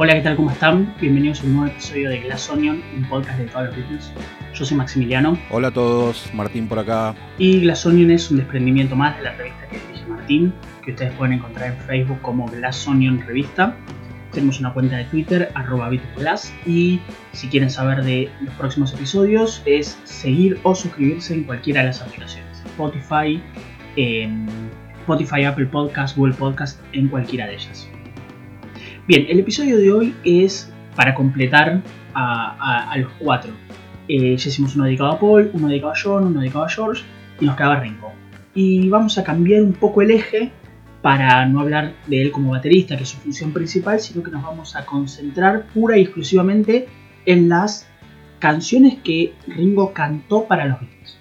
Hola, ¿qué tal? ¿Cómo están? Bienvenidos a un nuevo episodio de Glass Onion, un podcast de todos los Beatles. Yo soy Maximiliano. Hola a todos, Martín por acá. Y Glass Onion es un desprendimiento más de la revista que dirige Martín, que ustedes pueden encontrar en Facebook como Glass Onion Revista. Tenemos una cuenta de Twitter, arroba Glass, y si quieren saber de los próximos episodios es seguir o suscribirse en cualquiera de las aplicaciones. Spotify, Spotify, Apple Podcast, Google Podcast, en cualquiera de ellas. Bien, el episodio de hoy es para completar a, los cuatro. Eh, ya hicimos uno dedicado a Paul, uno dedicado a John, uno dedicado a George y nos quedaba Ringo. Y vamos a cambiar un poco el eje para no hablar de él como baterista, que es su función principal, sino que nos vamos a concentrar pura y exclusivamente en las canciones que Ringo cantó para los Beatles.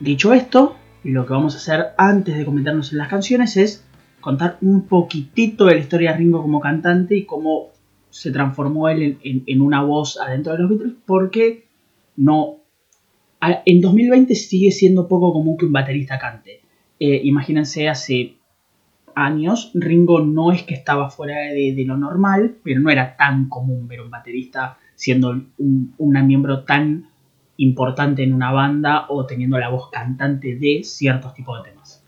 Dicho esto, lo que vamos a hacer antes de comentarnos en las canciones es contar un poquitito de la historia de Ringo como cantante y cómo se transformó él en, una voz adentro de los Beatles, porque no. En 2020 sigue siendo poco común que un baterista cante. Eh, imagínense, hace años Ringo no es que estaba fuera de, lo normal, pero no era tan común ver un baterista siendo un, miembro tan importante en una banda o teniendo la voz cantante de ciertos tipos de temas.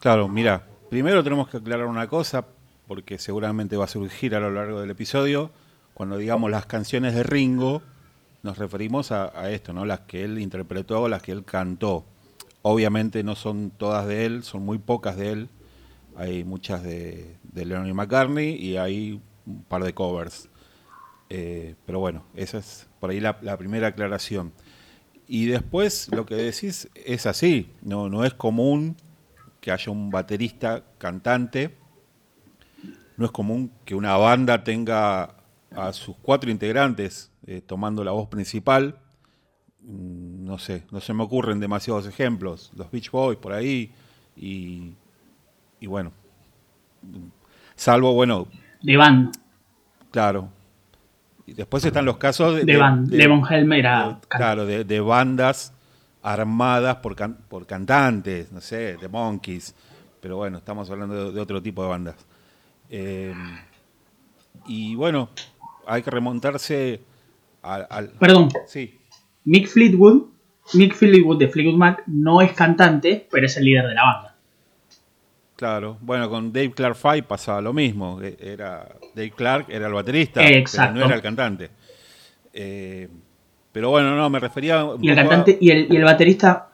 Claro, mira, Primero tenemos que aclarar una cosa, porque seguramente va a surgir a lo largo del episodio. Cuando digamos las canciones de Ringo, nos referimos a, esto, ¿no? Las que él interpretó, las que él cantó. Obviamente no son todas de él, son muy pocas de él. Hay muchas de, de McCartney y hay un par de covers. Eh, pero bueno, esa es por ahí la, la, primera aclaración. Y después lo que decís es así, no, no es común que haya un baterista cantante. No es común que una banda tenga a sus cuatro integrantes eh, tomando la voz principal. Mm, no sé, no se me ocurren demasiados ejemplos. Los Beach Boys por ahí y, bueno, salvo, bueno... De banda. Claro. Y después están los casos de... De, Helmer Claro, de bandas armadas por, por cantantes, no sé, de Monkeys, pero bueno, estamos hablando de, otro tipo de bandas. Eh, y bueno, hay que remontarse al... Perdón. Sí. Mick Fleetwood, Mick Fleetwood de Fleetwood Mac no es cantante, pero es el líder de la banda. Claro, bueno, con Dave Clark Five pasaba lo mismo. E, era Dave Clark era el baterista, pero no era el cantante. Eh, pero bueno, no, me refería. Y el cantante y, el, y el baterista.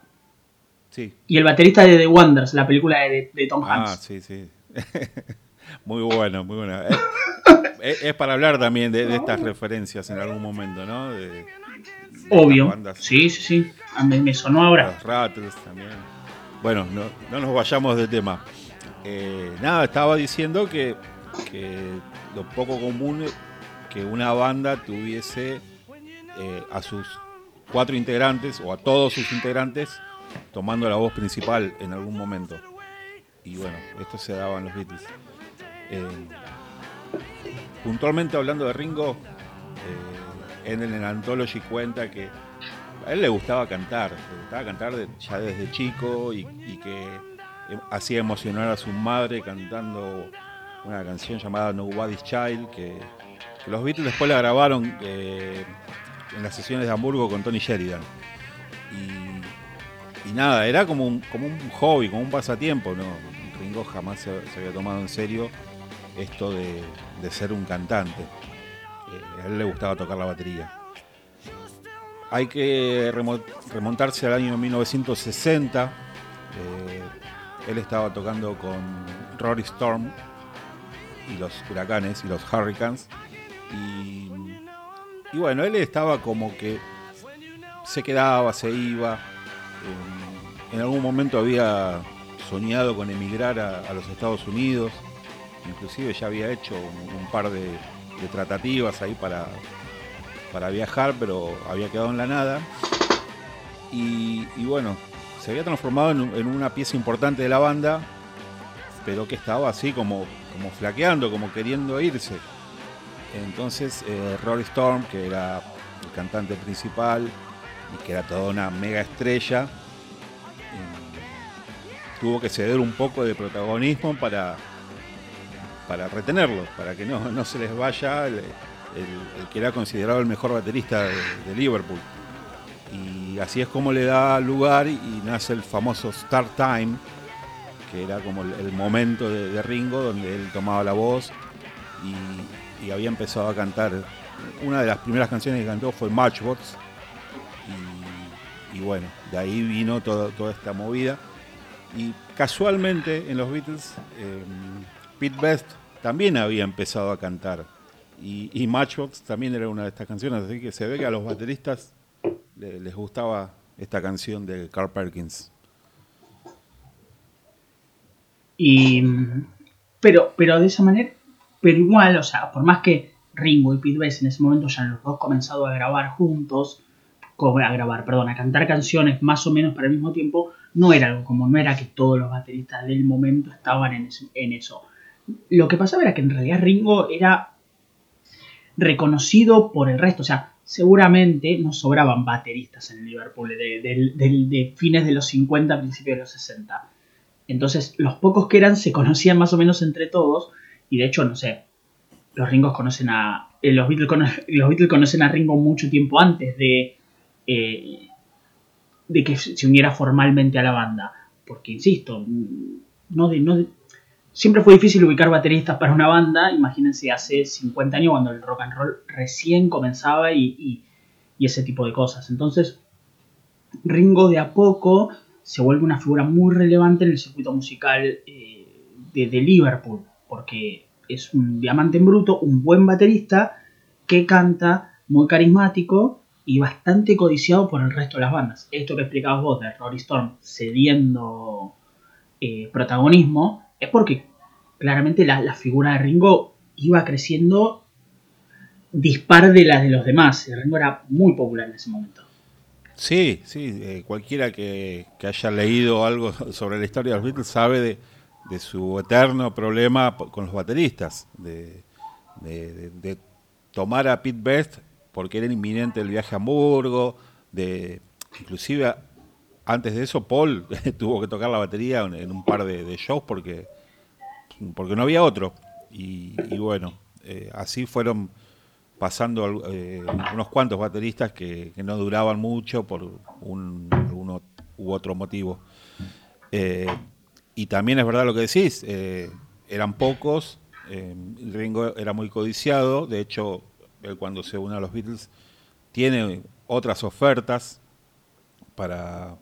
Sí. Y el baterista de The Wonders, la película de, Tom ah, Hanks. Ah, sí, sí. muy bueno, muy bueno. es, para hablar también de, estas referencias en algún momento, ¿no? Obvio. Sí, sí, sí. A mí me sonó ahora. Los Rattles también. Bueno, no, no nos vayamos de tema. Eh, nada, estaba diciendo que, que lo poco común que una banda tuviese eh, a sus cuatro integrantes o a todos sus integrantes tomando la voz principal en algún momento. Y bueno, esto se daba en los Beatles. Eh, puntualmente hablando de Ringo, eh, en el Anthology cuenta que a él le gustaba cantar, le gustaba cantar ya desde chico y, que hacía emocionar a su madre cantando una canción llamada Nobody's Child, que, los Beatles después la grabaron en las sesiones de Hamburgo con Tony Sheridan. Y, nada, era como un, como un hobby, como un pasatiempo. ¿no? Ringo jamás se, había tomado en serio esto de, ser un cantante. Eh, a él le gustaba tocar la batería. Hay que remontarse al año 1960. Eh, él estaba tocando con Rory Storm y los huracanes y los hurricanes. Y bueno, él estaba como que se quedaba, se iba. En, algún momento había soñado con emigrar a, los Estados Unidos. Inclusive ya había hecho un, par de, tratativas ahí para, para viajar, pero había quedado en la nada. Y, bueno, se había transformado en, una pieza importante de la banda, pero que estaba así como, como flaqueando, como queriendo irse. Entonces eh, Rory Storm, que era el cantante principal y que era toda una mega estrella, eh, tuvo que ceder un poco de protagonismo para, para retenerlos, para que no, no se les vaya el, que era considerado el mejor baterista de, Liverpool. Y así es como le da lugar y, nace el famoso Start Time, que era como el, momento de, Ringo, donde él tomaba la voz y, había empezado a cantar. Una de las primeras canciones que cantó fue Matchbox. Y, bueno, de ahí vino toda esta movida. Y casualmente en los Beatles, eh, Pete Best también había empezado a cantar. Y, Matchbox también era una de estas canciones, así que se ve que a los bateristas les gustaba esta canción de Carl Perkins. Y, pero, pero de esa manera, pero igual, o sea, por más que Ringo y Pete Best en ese momento ya los dos comenzado a grabar juntos, a grabar, perdón, a cantar canciones más o menos para el mismo tiempo, no era algo como, no era que todos los bateristas del momento estaban en, eso. Lo que pasaba era que en realidad Ringo era reconocido por el resto, o sea, seguramente no sobraban bateristas en el Liverpool de, fines de los 50, principios de los 60. Entonces, los pocos que eran se conocían más o menos entre todos, y de hecho, no sé, los Ringos conocen a. Eh, los, Beatles los Beatles conocen a Ringo mucho tiempo antes de, eh, de que se uniera formalmente a la banda. Porque, insisto, no no siempre fue difícil ubicar bateristas para una banda. Imagínense hace 50 años cuando el rock and roll recién comenzaba y, ese tipo de cosas. Entonces, Ringo de a poco se vuelve una figura muy relevante en el circuito musical eh, de, de Liverpool. Porque es un diamante en bruto, un buen baterista que canta muy carismático y bastante codiciado por el resto de las bandas. Esto que explicabas vos de Rory Storm cediendo eh, protagonismo es porque claramente la, figura de Ringo iba creciendo dispar de la de los demás. Ringo era muy popular en ese momento. Sí, sí, eh, cualquiera que, haya leído algo sobre la historia de los Beatles sabe de, su eterno problema con los bateristas, de, de tomar a Pete Best porque era inminente el viaje a Hamburgo, de, inclusive antes de eso Paul tuvo que tocar la batería en, un par de, shows porque, porque no había otro. Y, bueno, eh, así fueron pasando eh, unos cuantos bateristas que, no duraban mucho por un, uno u otro motivo. Eh, y también es verdad lo que decís, eran pocos, Ringo era muy codiciado, de hecho él cuando se une a los Beatles tiene otras ofertas para,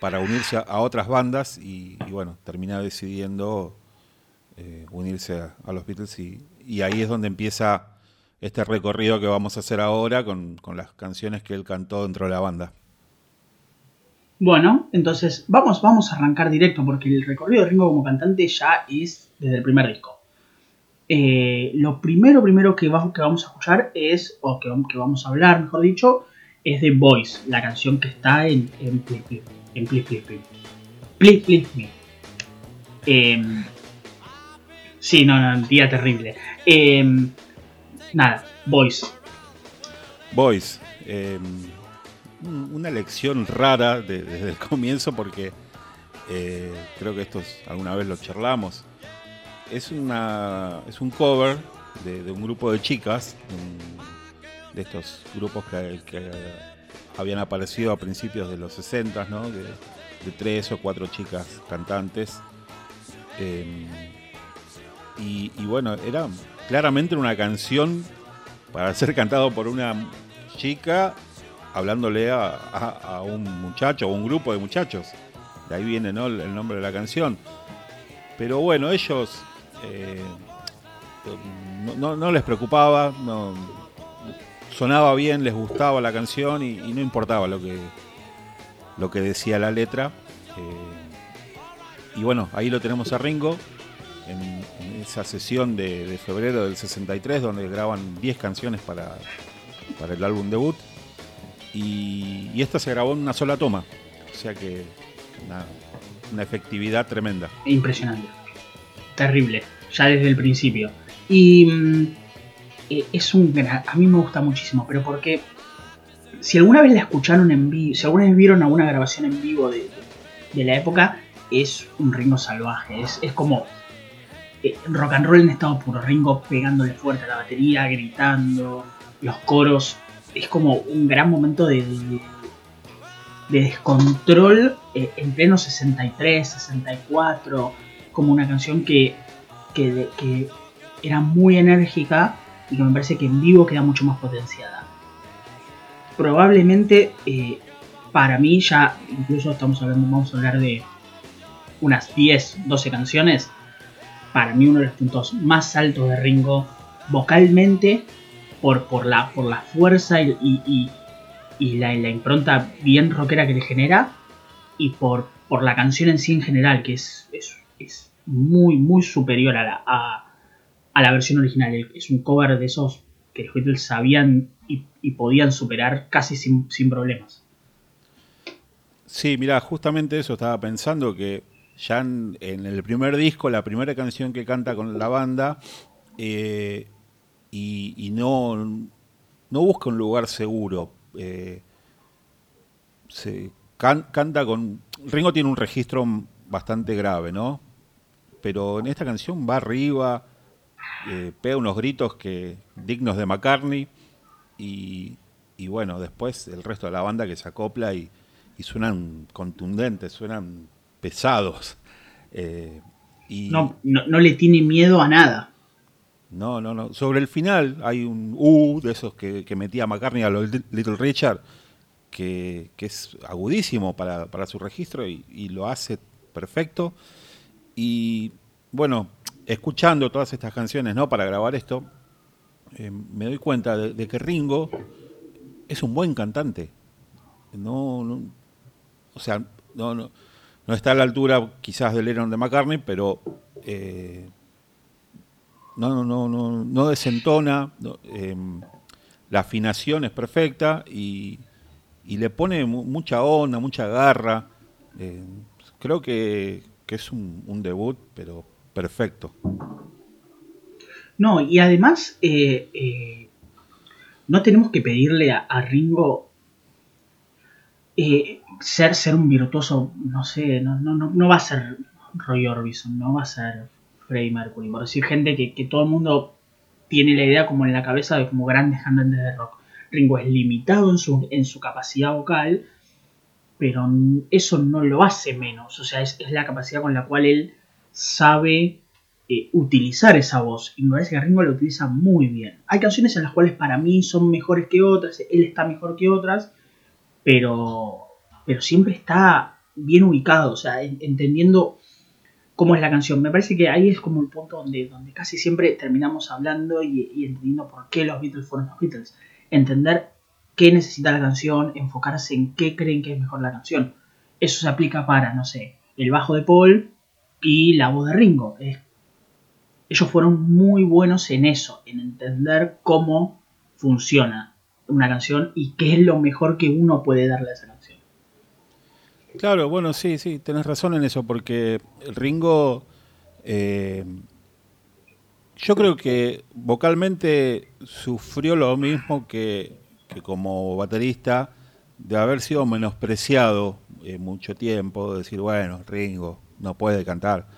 para unirse a, otras bandas y, bueno, termina decidiendo eh, unirse a, los Beatles y, ahí es donde empieza este recorrido que vamos a hacer ahora con, con las canciones que él cantó dentro de la banda. Bueno, entonces vamos, vamos a arrancar directo porque el recorrido de Ringo como cantante ya es desde el primer disco. Eh, lo primero, primero que, que, vamos a escuchar es, o que, que, vamos a hablar, mejor dicho, es de Voice, la canción que está en, en Please Please, en Please Please Me. Em, sí, no, no, día terrible. Em, nada, Voice. Voice. Una lección rara desde el comienzo porque eh, creo que esto alguna vez lo charlamos es, una, es un cover de, un grupo de chicas, de estos grupos que, habían aparecido a principios de los 60, ¿no? de, tres o cuatro chicas cantantes. Em, y, bueno, era claramente una canción para ser cantado por una chica hablándole a, un muchacho o un grupo de muchachos. De ahí viene el nombre de la canción. Pero bueno, ellos eh, no, les preocupaba, no, sonaba bien, les gustaba la canción y, no importaba lo que, lo que decía la letra. Eh, y bueno, ahí lo tenemos a Ringo en, esa sesión de, febrero del 63 donde graban 10 canciones para, para el álbum debut. Y, esta se grabó en una sola toma, o sea que una efectividad tremenda. Impresionante terrible, ya desde el principio. Y mm, eh, es un a mí me gusta muchísimo, pero porque si alguna vez la escucharon en vivo, si alguna vez vieron alguna grabación en vivo de, la época, es un ritmo salvaje, es, como eh, rock and roll en estado puro. Ringo pegándole fuerte a la batería, gritando, los coros. Es como un gran momento de, de, descontrol eh, en pleno 63, 64. Como una canción que, que, que era muy enérgica y que me parece que en vivo queda mucho más potenciada. Probablemente eh, para mí ya, incluso estamos hablando, vamos a hablar de unas 10, 12 canciones, para mí uno de los puntos más altos de Ringo vocalmente por, por, la, por la fuerza y, y, la, impronta bien rockera que le genera y por, por la canción en sí en general, que es, es, muy, muy superior a la, a, la versión original. Es un cover de esos que los Beatles sabían y, podían superar casi sin, sin problemas. Sí, mira, justamente eso estaba pensando que ya en, el primer disco, la primera canción que canta con la banda, eh, y, no, no busca un lugar seguro. Eh, canta con. Ringo tiene un registro bastante grave, ¿no? Pero en esta canción va arriba, eh, pega unos gritos que dignos de McCartney y, y, bueno, después el resto de la banda que se acopla y, suenan contundentes, suenan pesados. Eh, no, no, le tiene miedo a nada. No, no, no. Sobre el final hay un U de esos que, metía McCartney a Little Richard, que, es agudísimo para, su registro y, lo hace perfecto. Y bueno, escuchando todas estas canciones ¿no? para grabar esto, eh, me doy cuenta de, que Ringo es un buen cantante. No, no, o sea, no, no, no está a la altura quizás del Lennon de McCartney, pero eh, no, no, no, no, desentona, em, la afinación es perfecta y, le pone mucha onda, mucha garra. Eh, creo que, es un, debut, pero perfecto. No, y además eh, no tenemos que pedirle a, a Ringo eh, ser, ser un virtuoso, no sé, no, no, no, va a ser Roy Orbison, no va a ser Freddie Mercury, por decir gente que, que todo el mundo tiene la idea como en la cabeza de como grandes cantantes de rock. Ringo es limitado en su, en su capacidad vocal, pero eso no lo hace menos, o sea, es, la capacidad con la cual él sabe eh, utilizar esa voz, y me parece que Ringo la utiliza muy bien. Hay canciones en las cuales para mí son mejores que otras, él está mejor que otras, pero, pero siempre está bien ubicado, o sea, entendiendo cómo es la canción. Me parece que ahí es como el punto donde, donde casi siempre terminamos hablando y, entendiendo por qué los Beatles fueron los Beatles. Entender qué necesita la canción, enfocarse en qué creen que es mejor la canción. Eso se aplica para, no sé, el bajo de Paul y la voz de Ringo. ellos fueron muy buenos en eso, en entender cómo funciona una canción y qué es lo mejor que uno puede darle a esa canción. Claro, bueno, sí, sí, tenés razón en eso, porque Ringo, eh, yo creo que vocalmente sufrió lo mismo que, como baterista, de haber sido menospreciado eh, mucho tiempo, decir, bueno, Ringo no puede cantar,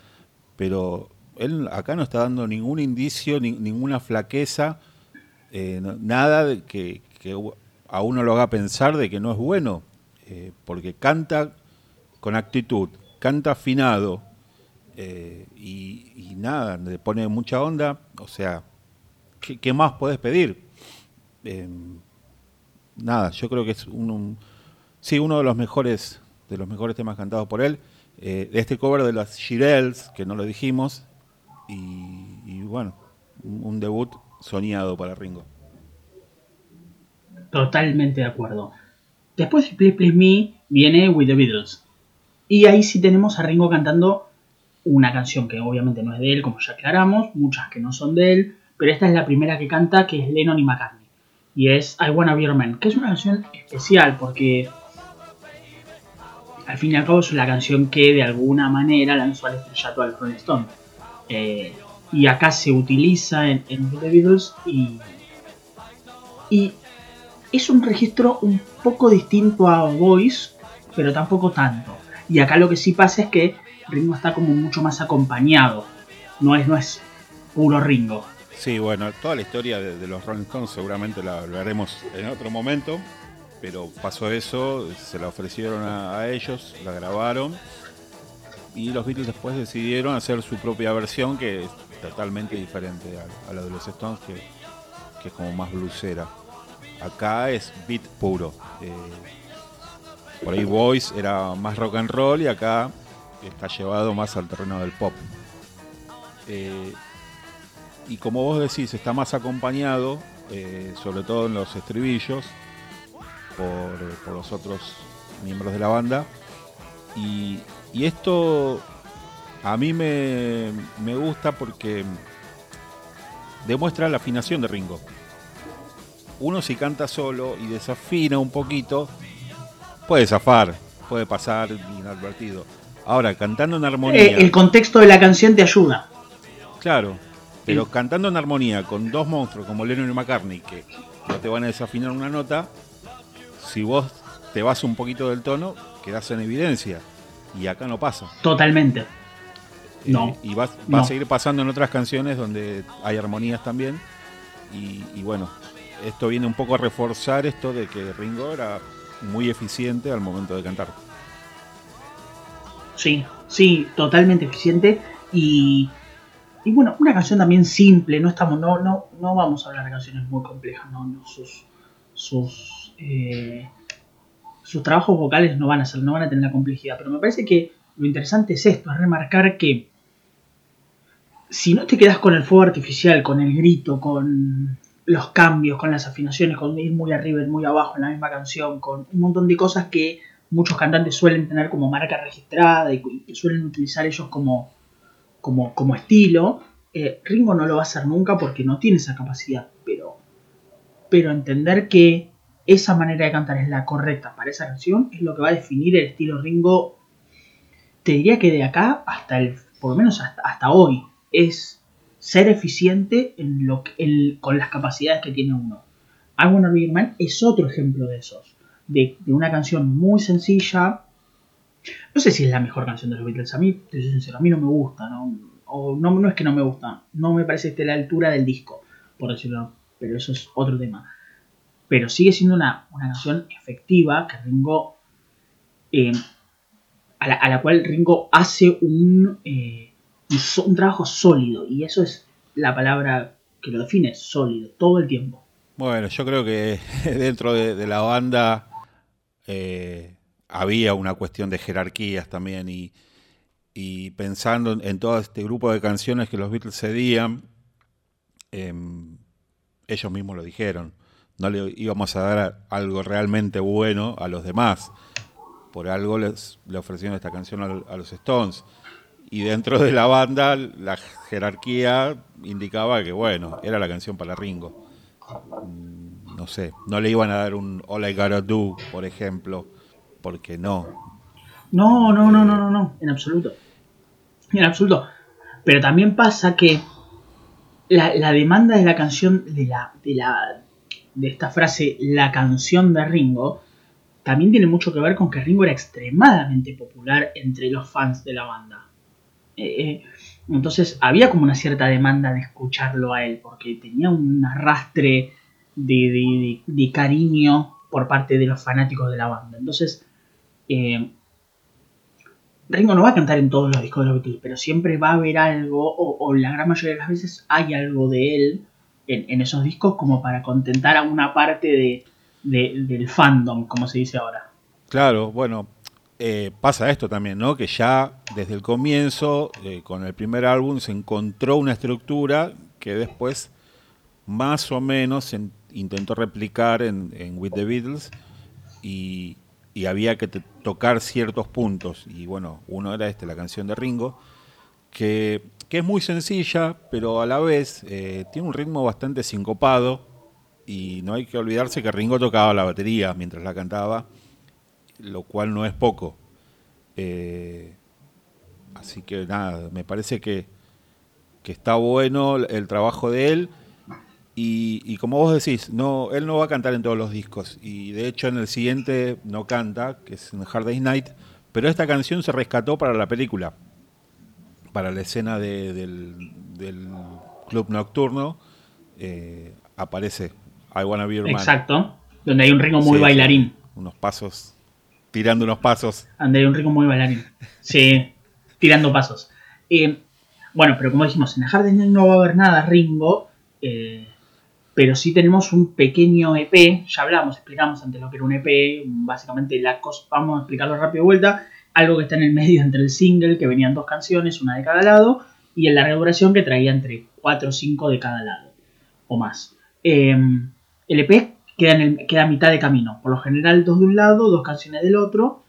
pero él acá no está dando ningún indicio, ninguna flaqueza, eh, nada de que, que a uno lo haga pensar de que no es bueno, eh, porque canta con actitud, canta afinado eh, y, nada, le pone mucha onda, o sea, ¿qué, más puedes pedir? Em, nada, yo creo que es un, sí, uno de los mejores de los mejores temas cantados por él. Eh, este cover de las Shirelles, que no lo dijimos, y bueno, un debut soñado para Ringo. Totalmente de acuerdo. Después de Please Please Me viene With the Beatles. Y ahí sí tenemos a Ringo cantando una canción que obviamente no es de él, como ya aclaramos, muchas que no son de él, pero esta es la primera que canta, que es Lennon y McCartney. Y es I Wanna Be Your Man, que es una canción especial porque al fin y al cabo es la canción que de alguna manera lanzó al estrellato al Rolling Stone. Eh, y acá se utiliza en, en The Beatles y, y es un registro un poco distinto a Voice, pero tampoco tanto. Y acá lo que sí pasa es que Ringo está como mucho más acompañado no es, no es puro Ringo. Sí, bueno, toda la historia de, los Rolling Stones seguramente la hablaremos en otro momento, pero pasó eso, se la ofrecieron a, ellos, la grabaron y los Beatles después decidieron hacer su propia versión que es totalmente diferente a, la de los Stones, que, es como más blusera. Acá es beat puro. Eh, por ahí Voice era más rock and roll y acá está llevado más al terreno del pop. Eh, y como vos decís, está más acompañado, eh, sobre todo en los estribillos, por, los otros miembros de la banda. Y, esto a mí me, me, gusta porque demuestra la afinación de Ringo. Uno si canta solo y desafina un poquito, puede zafar, puede pasar inadvertido. Ahora, cantando en armonía... Eh, el contexto de la canción te ayuda. Claro, pero cantando en armonía con dos monstruos como Lennon y McCartney, que no te van a desafinar una nota, si vos te vas un poquito del tono, quedas en evidencia. Y acá no pasa. Totalmente. Eh, no. Y va, a seguir pasando en otras canciones donde hay armonías también. Y, bueno, esto viene un poco a reforzar esto de que Ringo era muy eficiente al momento de cantar. Sí, sí, totalmente eficiente. Y y bueno, una canción también simple, no estamos, no, no, no vamos a hablar de canciones muy complejas, no, sus, sus, eh, sus trabajos vocales no van a ser, no van a tener la complejidad. Pero me parece que lo interesante es esto, es remarcar que si no te quedas con el fuego artificial, con el grito, con los cambios, con las afinaciones, con ir muy arriba y muy abajo en la misma canción, con un montón de cosas que muchos cantantes suelen tener como marca registrada y que suelen utilizar ellos como como, estilo. Eh, Ringo no lo va a hacer nunca porque no tiene esa capacidad, pero, pero entender que esa manera de cantar es la correcta para esa canción es lo que va a definir el estilo Ringo. Te diría que de acá hasta el, por lo menos hasta, hoy, es ser eficiente en lo, con las capacidades que tiene uno. I Wanna Be Man es otro ejemplo de esos. De, una canción muy sencilla, no sé si es la mejor canción de los Beatles. A mí, te soy sincero, a mí no me gusta, ¿no? O no, es que no me gusta, no me parece que esté a la altura del disco, por decirlo, pero eso es otro tema. Pero sigue siendo una, canción efectiva que Ringo. Eh, a, la, cual Ringo hace un, eh, un, trabajo sólido. Y eso es la palabra que lo define, sólido, todo el tiempo. Bueno, yo creo que dentro de, la banda eh, había una cuestión de jerarquías también y, pensando en, todo este grupo de canciones que los Beatles cedían, em, ellos mismos lo dijeron, no le íbamos a dar algo realmente bueno a los demás, por algo les, le ofrecieron esta canción a, los Stones. Y dentro de la banda, la jerarquía indicaba que, bueno, era la canción para Ringo. Mm, no sé, no le iban a dar un All I Gotta Do, por ejemplo, porque no. No, no, no, no, no, no, en absoluto. En absoluto. Pero también pasa que la, demanda de la canción, de la, de la, de esta frase, la canción de Ringo, también tiene mucho que ver con que Ringo era extremadamente popular entre los fans de la banda. Eh, eh, entonces había como una cierta demanda de escucharlo a él, porque tenía un arrastre de, de cariño por parte de los fanáticos de la banda. Entonces, eh, Ringo no va a cantar en todos los discos de los Beatles, pero siempre va a haber algo, o, la gran mayoría de las veces hay algo de él en, esos discos como para contentar a una parte del fandom, como se dice ahora. Claro, bueno, eh, pasa esto también, ¿no? Que ya desde el comienzo, eh, con el primer álbum, se encontró una estructura que después más o menos intentó replicar en, With the Beatles y, y había que tocar ciertos puntos. Y bueno, uno era este, la canción de Ringo, que, es muy sencilla, pero a la vez eh, tiene un ritmo bastante sincopado. Y no hay que olvidarse que Ringo tocaba la batería mientras la cantaba, lo cual no es poco. Eh, así que nada, me parece que, que está bueno el trabajo de él. Y, como vos decís, no, él no va a cantar en todos los discos. Y de hecho en el siguiente no canta, que es en Hard Day's Night. Pero esta canción se rescató para la película. para la escena del, club nocturno, eh, aparece I Wanna Be Your Man. Exacto, donde hay un ritmo muy bailarín. Unos pasos, tirando unos pasos. Hay un ritmo muy bailarín. Sí, tirando pasos. Eh, bueno, pero como dijimos, en el Jardín no va a haber nada Ringo, eh, pero sí tenemos un pequeño EP, ya hablamos, explicamos antes lo que era un EP, básicamente la cosa, vamos a explicarlo rápido de vuelta, algo que está en el medio entre el single, que venían dos canciones, una de cada lado, y el larga duración que traía entre 4 o 5 de cada lado, o más. Em, el EP queda, en queda a mitad de camino, por lo general dos de un lado, dos canciones del otro,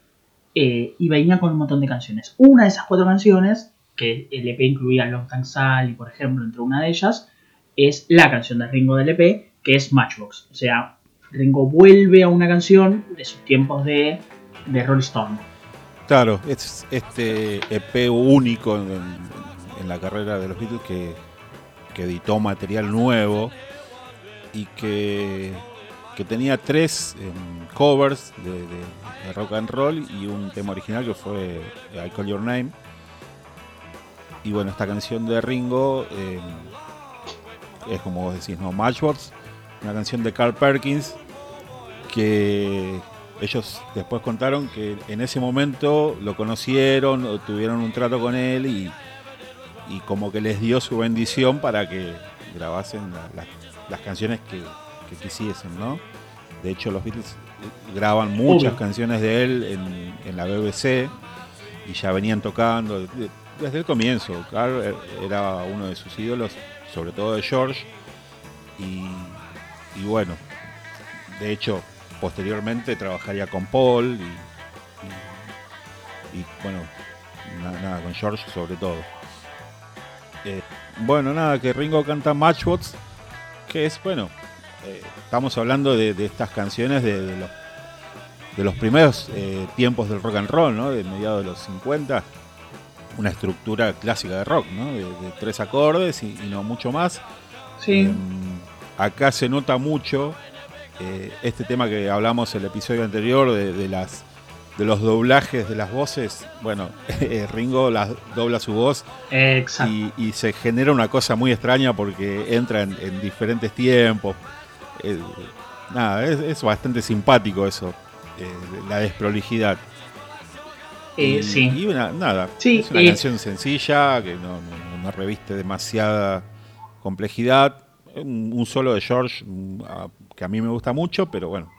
eh, y venía con un montón de canciones. Una de esas cuatro canciones, que el EP incluía Long Time Sally, por ejemplo, entre una de ellas, es la canción de Ringo del EP, que es Matchbox. O sea, Ringo vuelve a una canción de sus tiempos de, de Rolling Stone. Claro, es este EP único en, la carrera de los Beatles que, editó material nuevo y que, tenía tres em, covers de, rock and roll y un tema original que fue I Call Your Name. Y bueno, esta canción de Ringo em, es como vos decís, ¿no? Matchbox, una canción de Carl Perkins que ellos después contaron que en ese momento lo conocieron, tuvieron un trato con él y, como que les dio su bendición para que grabasen las canciones que, quisiesen, ¿no? De hecho, los Beatles graban muchas canciones de él en, la BBC y ya venían tocando desde el comienzo. Carl era uno de sus ídolos, sobre todo de George. y bueno, de hecho, posteriormente trabajaría con Paul y, bueno, nada, con George sobre todo. Eh, bueno, nada, que Ringo canta Matchbox, que es, bueno, eh, estamos hablando de, estas canciones de, los, de los primeros eh, tiempos del rock and roll, ¿no? De mediados de los 50, una estructura clásica de rock, ¿no? De, tres acordes y, y, no mucho más. Sí. Em, acá se nota mucho eh, este tema que hablamos el episodio anterior de, las de los doblajes de las voces, bueno, eh, Ringo las dobla su voz y, se genera una cosa muy extraña porque entra en, diferentes tiempos. Eh, nada, es, bastante simpático eso, la desprolijidad. y, sí. Y nada, es una canción sencilla que no, no, reviste demasiada complejidad. Un, solo de George que a mí me gusta mucho, pero bueno,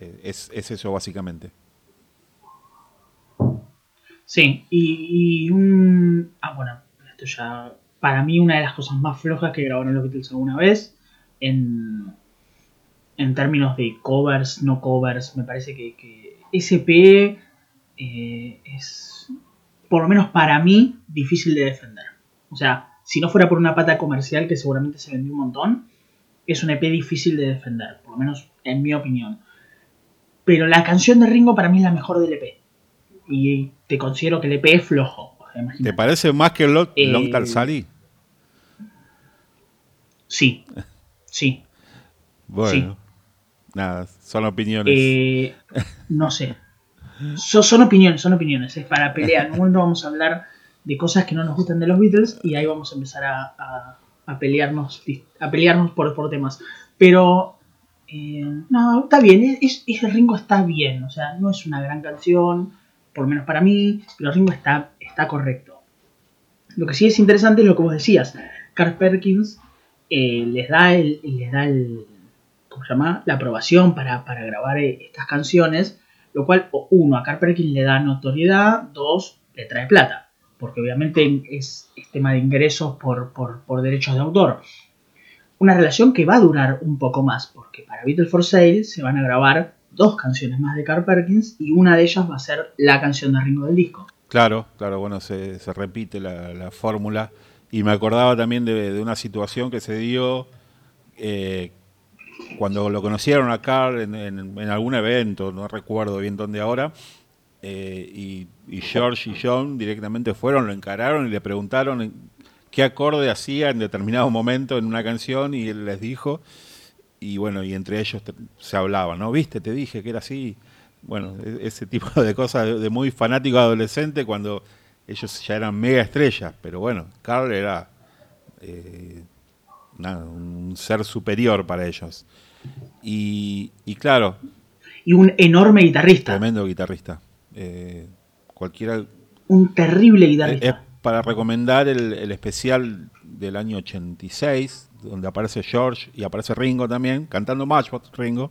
eh, es, eso básicamente. Sí, y, un... Ah, bueno, esto ya... Para mí una de las cosas más flojas que grabaron los Beatles alguna vez, en, en términos de covers, no covers, me parece que, que SP eh, es, por lo menos para mí, difícil de defender. O sea, si no fuera por una pata comercial que seguramente se vendió un montón, es un EP difícil de defender, por lo menos en mi opinión. Pero la canción de Ringo para mí es la mejor del EP. Y te considero que el EP es flojo. ¿Te parece más que Long, eh, Long Sally? Sí, sí. bueno, nada, son opiniones. Eh, no sé. son opiniones, son opiniones. Es para pelear. En un momento vamos a hablar de cosas que no nos gustan de los Beatles y ahí vamos a empezar a a pelearnos, a pelearnos por, por temas. Pero, eh, no, está bien, es, Ringo está bien, o sea, no es una gran canción, por lo menos para mí, pero Ringo está, está correcto. Lo que sí es interesante es lo que vos decías, Carl Perkins eh, les da el, les da el, ¿cómo se llama? La aprobación para, para grabar eh, estas canciones, lo cual, uno, a Carl Perkins le da notoriedad, dos, le trae plata porque obviamente es, tema de ingresos por, derechos de autor. Una relación que va a durar un poco más, porque para Beatles for Sale se van a grabar dos canciones más de Carl Perkins y una de ellas va a ser la canción de Ringo del disco. Claro, claro, bueno, se, repite la, fórmula. Y me acordaba también de, una situación que se dio eh, cuando lo conocieron a Carl en, algún evento, no recuerdo bien dónde ahora, eh, y, George y John directamente fueron, lo encararon y le preguntaron qué acorde hacía en determinado momento en una canción y él les dijo, y bueno, y entre ellos se hablaba, ¿no? ¿Viste? Te dije que era así. Bueno, e-, ese tipo de cosas de, muy fanático adolescente cuando ellos ya eran mega estrellas, pero bueno, Carl era eh, un ser superior para ellos. Y, claro. Y un enorme guitarrista. Tremendo guitarrista. Eh, cualquiera. Un terrible guitarrista. Es para recomendar el, el especial del año 86, donde aparece George y aparece Ringo también, cantando Matchbox Ringo.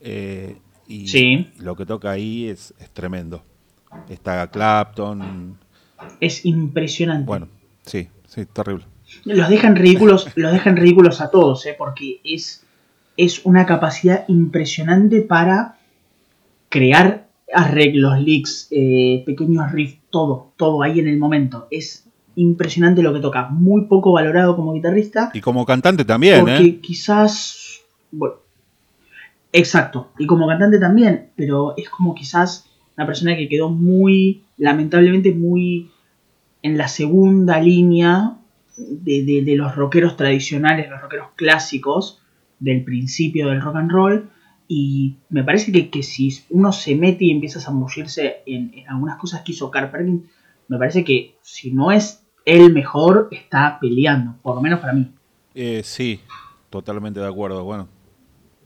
Eh, y lo que toca ahí es, tremendo. Está Clapton. Es impresionante. Bueno, sí, sí, terrible. Los dejan ridículos, los dejan ridículos a todos, ¿eh? porque es, es una capacidad impresionante para crear arreglos, leaks, eh, pequeños riffs, todo, todo ahí en el momento. Es impresionante lo que toca, muy poco valorado como guitarrista. Y como cantante también, porque ¿eh? quizás, bueno, exacto, y como cantante también, pero es como quizás una persona que quedó muy, lamentablemente muy en la segunda línea de, de, los rockeros tradicionales, los rockeros clásicos del principio del rock and roll. Y me parece que, que si uno se mete y empieza a zambullirse en, algunas cosas que hizo Carl Perkins, me parece que si no es el mejor, está peleando, por lo menos para mí. Eh, sí, totalmente de acuerdo. Bueno,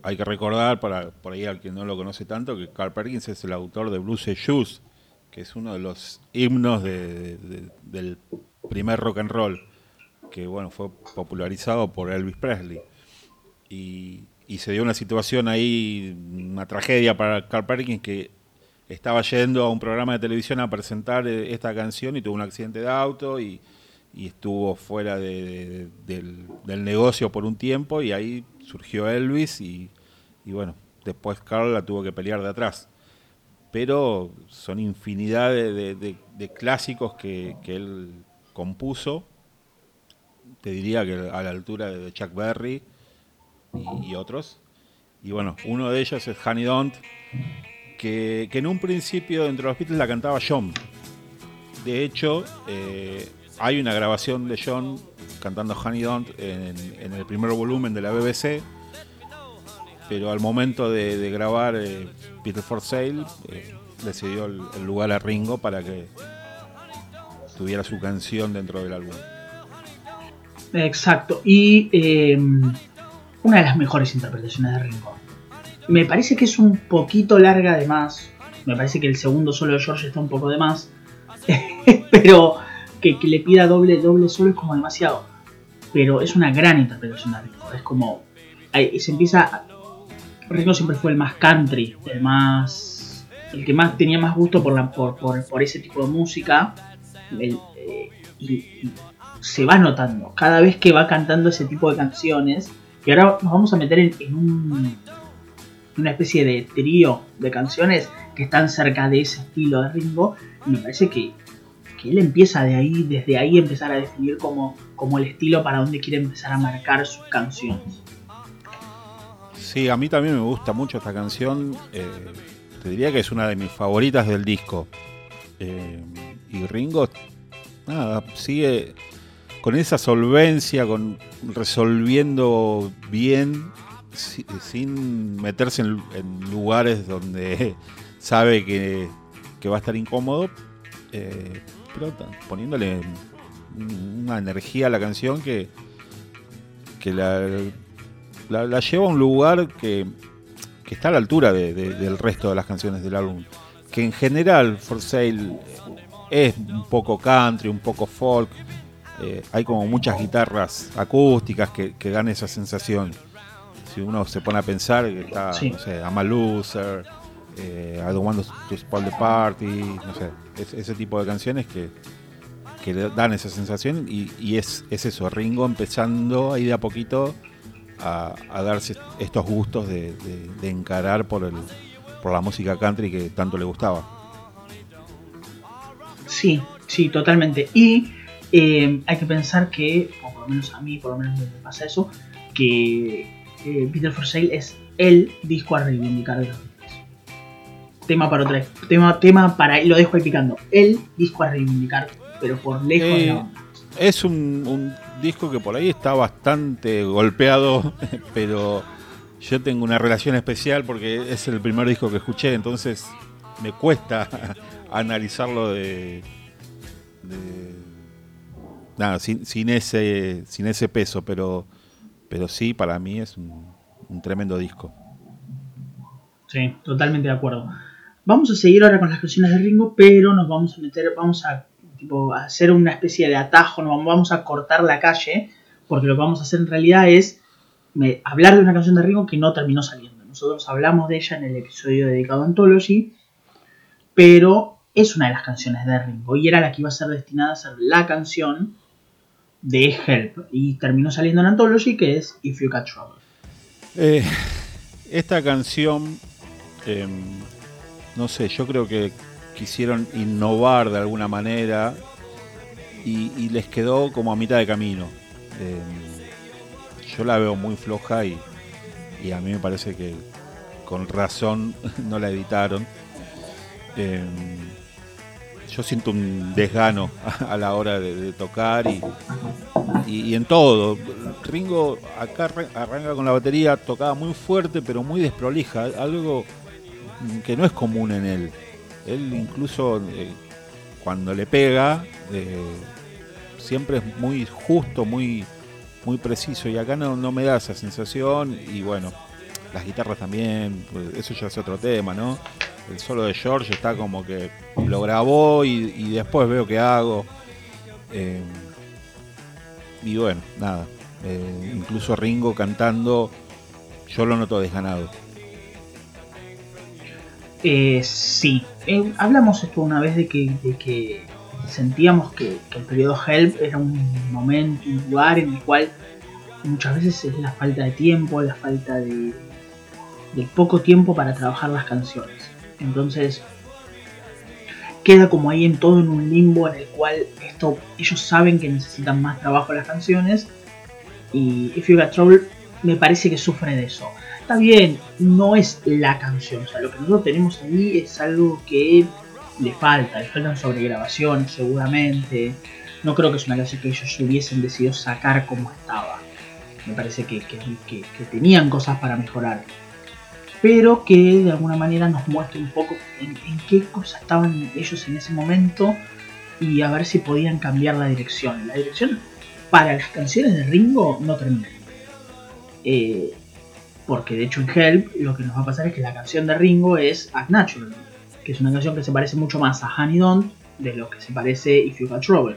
hay que recordar, para por ahí al que no lo conoce tanto, que Carl Perkins es el autor de Blues Shoes, que es uno de los himnos del primer rock and roll, que bueno, fue popularizado por Elvis Presley. Y, y se dio una situación ahí, una tragedia para Carl Perkins, que estaba yendo a un programa de televisión a presentar eh, esta canción y tuvo un accidente de auto y, estuvo fuera del, negocio por un tiempo y ahí surgió Elvis y, bueno, después Carl la tuvo que pelear de atrás. Pero son infinidad de, clásicos que, él compuso, te diría que a la altura de Chuck Berry y, otros. Y bueno, uno de ellos es Honey Don't, que, en un principio dentro de los Beatles la cantaba John. De hecho, eh, hay una grabación de John cantando Honey Don't en, el primer volumen de la BBC, pero al momento de, grabar eh, Peter for Sale, eh, decidió el, lugar a Ringo para que tuviera su canción dentro del álbum. Exacto, y una de las mejores interpretaciones de Ringo. Me parece que es un poquito larga de más. Me parece que el segundo solo de George está un poco de más. pero que, le pida doble, doble solo es como demasiado. Pero es una gran interpretación de Ringo. Es como. se empieza. Ringo siempre fue el más country, el más. El que más tenía más gusto por, la, por, por, ese tipo de música. Eh, y, se va notando. Cada vez que va cantando ese tipo de canciones. Y ahora nos vamos a meter en un una especie de trío de canciones que están cerca de ese estilo de Ringo. Y me parece que, él empieza de ahí, desde ahí empezar a definir como, como el estilo para donde quiere empezar a marcar sus canciones. Sí, a mí también me gusta mucho esta canción. Eh, te diría que es una de mis favoritas del disco. Eh, y Ringo, sigue con esa solvencia, con resolviendo bien sin meterse en, lugares donde sabe que, va a estar incómodo, eh, poniéndole una energía a la canción que, que la, la, lleva a un lugar que, está a la altura del resto de las canciones del álbum. Que en general For Sale es un poco country, un poco folk. Eh, hay como muchas guitarras acústicas que, que dan esa sensación si uno se pone a pensar, está, no sé, I'm a loser, eh, I don't want to spoil the party, no sé, ese tipo de canciones que, que dan esa sensación y, es, es, eso, Ringo empezando ahí de a poquito a, darse estos gustos de, encarar por, el, por la música country que tanto le gustaba. Sí, sí, totalmente. Y eh, hay que pensar que, o por lo menos a mí, por lo menos me pasa eso, que Peter for Sale es el disco a reivindicar de los Tema para otra tema, tema para, lo dejo ahí picando, el disco a reivindicar, pero por lejos eh, Es un, disco que por ahí está bastante golpeado, pero yo tengo una relación especial porque es el primer disco que escuché, entonces me cuesta analizarlo de, nada, sin, sin, ese, sin ese peso, pero, pero sí, para mí es un, tremendo disco. Sí, totalmente de acuerdo. Vamos a seguir ahora con las canciones de Ringo, pero nos vamos a meter, vamos a, hacer una especie de atajo, no vamos a cortar la calle, porque lo que vamos a hacer en realidad es hablar de una canción de Ringo que no terminó saliendo. Nosotros hablamos de ella en el episodio dedicado a Anthology, pero es una de las canciones de Ringo y era la que iba a ser destinada a ser la canción de Help y terminó saliendo en Anthology que es If You Catch Trouble. Eh, esta canción, em, no sé, yo creo que quisieron innovar de alguna manera y, les quedó como a mitad de camino. Em, yo la veo muy floja y, y a mí me parece que con razón no la editaron. Em, yo siento un desgano a la hora de, tocar y, y, en todo. Ringo acá arranca con la batería, tocaba muy fuerte pero muy desprolija, algo que no es común en él. Él incluso eh, cuando le pega eh, siempre es muy justo, muy, muy preciso y acá no, no me da esa sensación y bueno, las guitarras también, pues eso ya es otro tema, ¿no? El solo de George está como que lo grabó y, después veo qué hago. Eh, y bueno, nada. Eh, incluso Ringo cantando, yo lo noto desganado. Eh, sí, hablamos esto una vez de que, sentíamos que, el periodo Help era un momento, un lugar en el cual muchas veces es la falta de tiempo, la falta de poco tiempo para trabajar las canciones. Entonces queda como ahí en todo en un limbo en el cual esto ellos saben que necesitan más trabajo las canciones y If You Got Trouble me parece que sufre de eso. Está bien, no es la canción, o sea, lo que nosotros tenemos ahí es algo que le falta, le faltan sobregrabaciones seguramente. No creo que es una canción que ellos hubiesen decidido sacar como estaba. Me parece que tenían cosas para mejorar pero que de alguna manera nos muestre un poco en, qué cosas estaban ellos en ese momento y a ver si podían cambiar la dirección. La dirección para las canciones de Ringo no termina. Eh, porque de hecho en Help lo que nos va a pasar es que la canción de Ringo es Act Natural, que es una canción que se parece mucho más a Honey Don't de lo que se parece If You Got Trouble.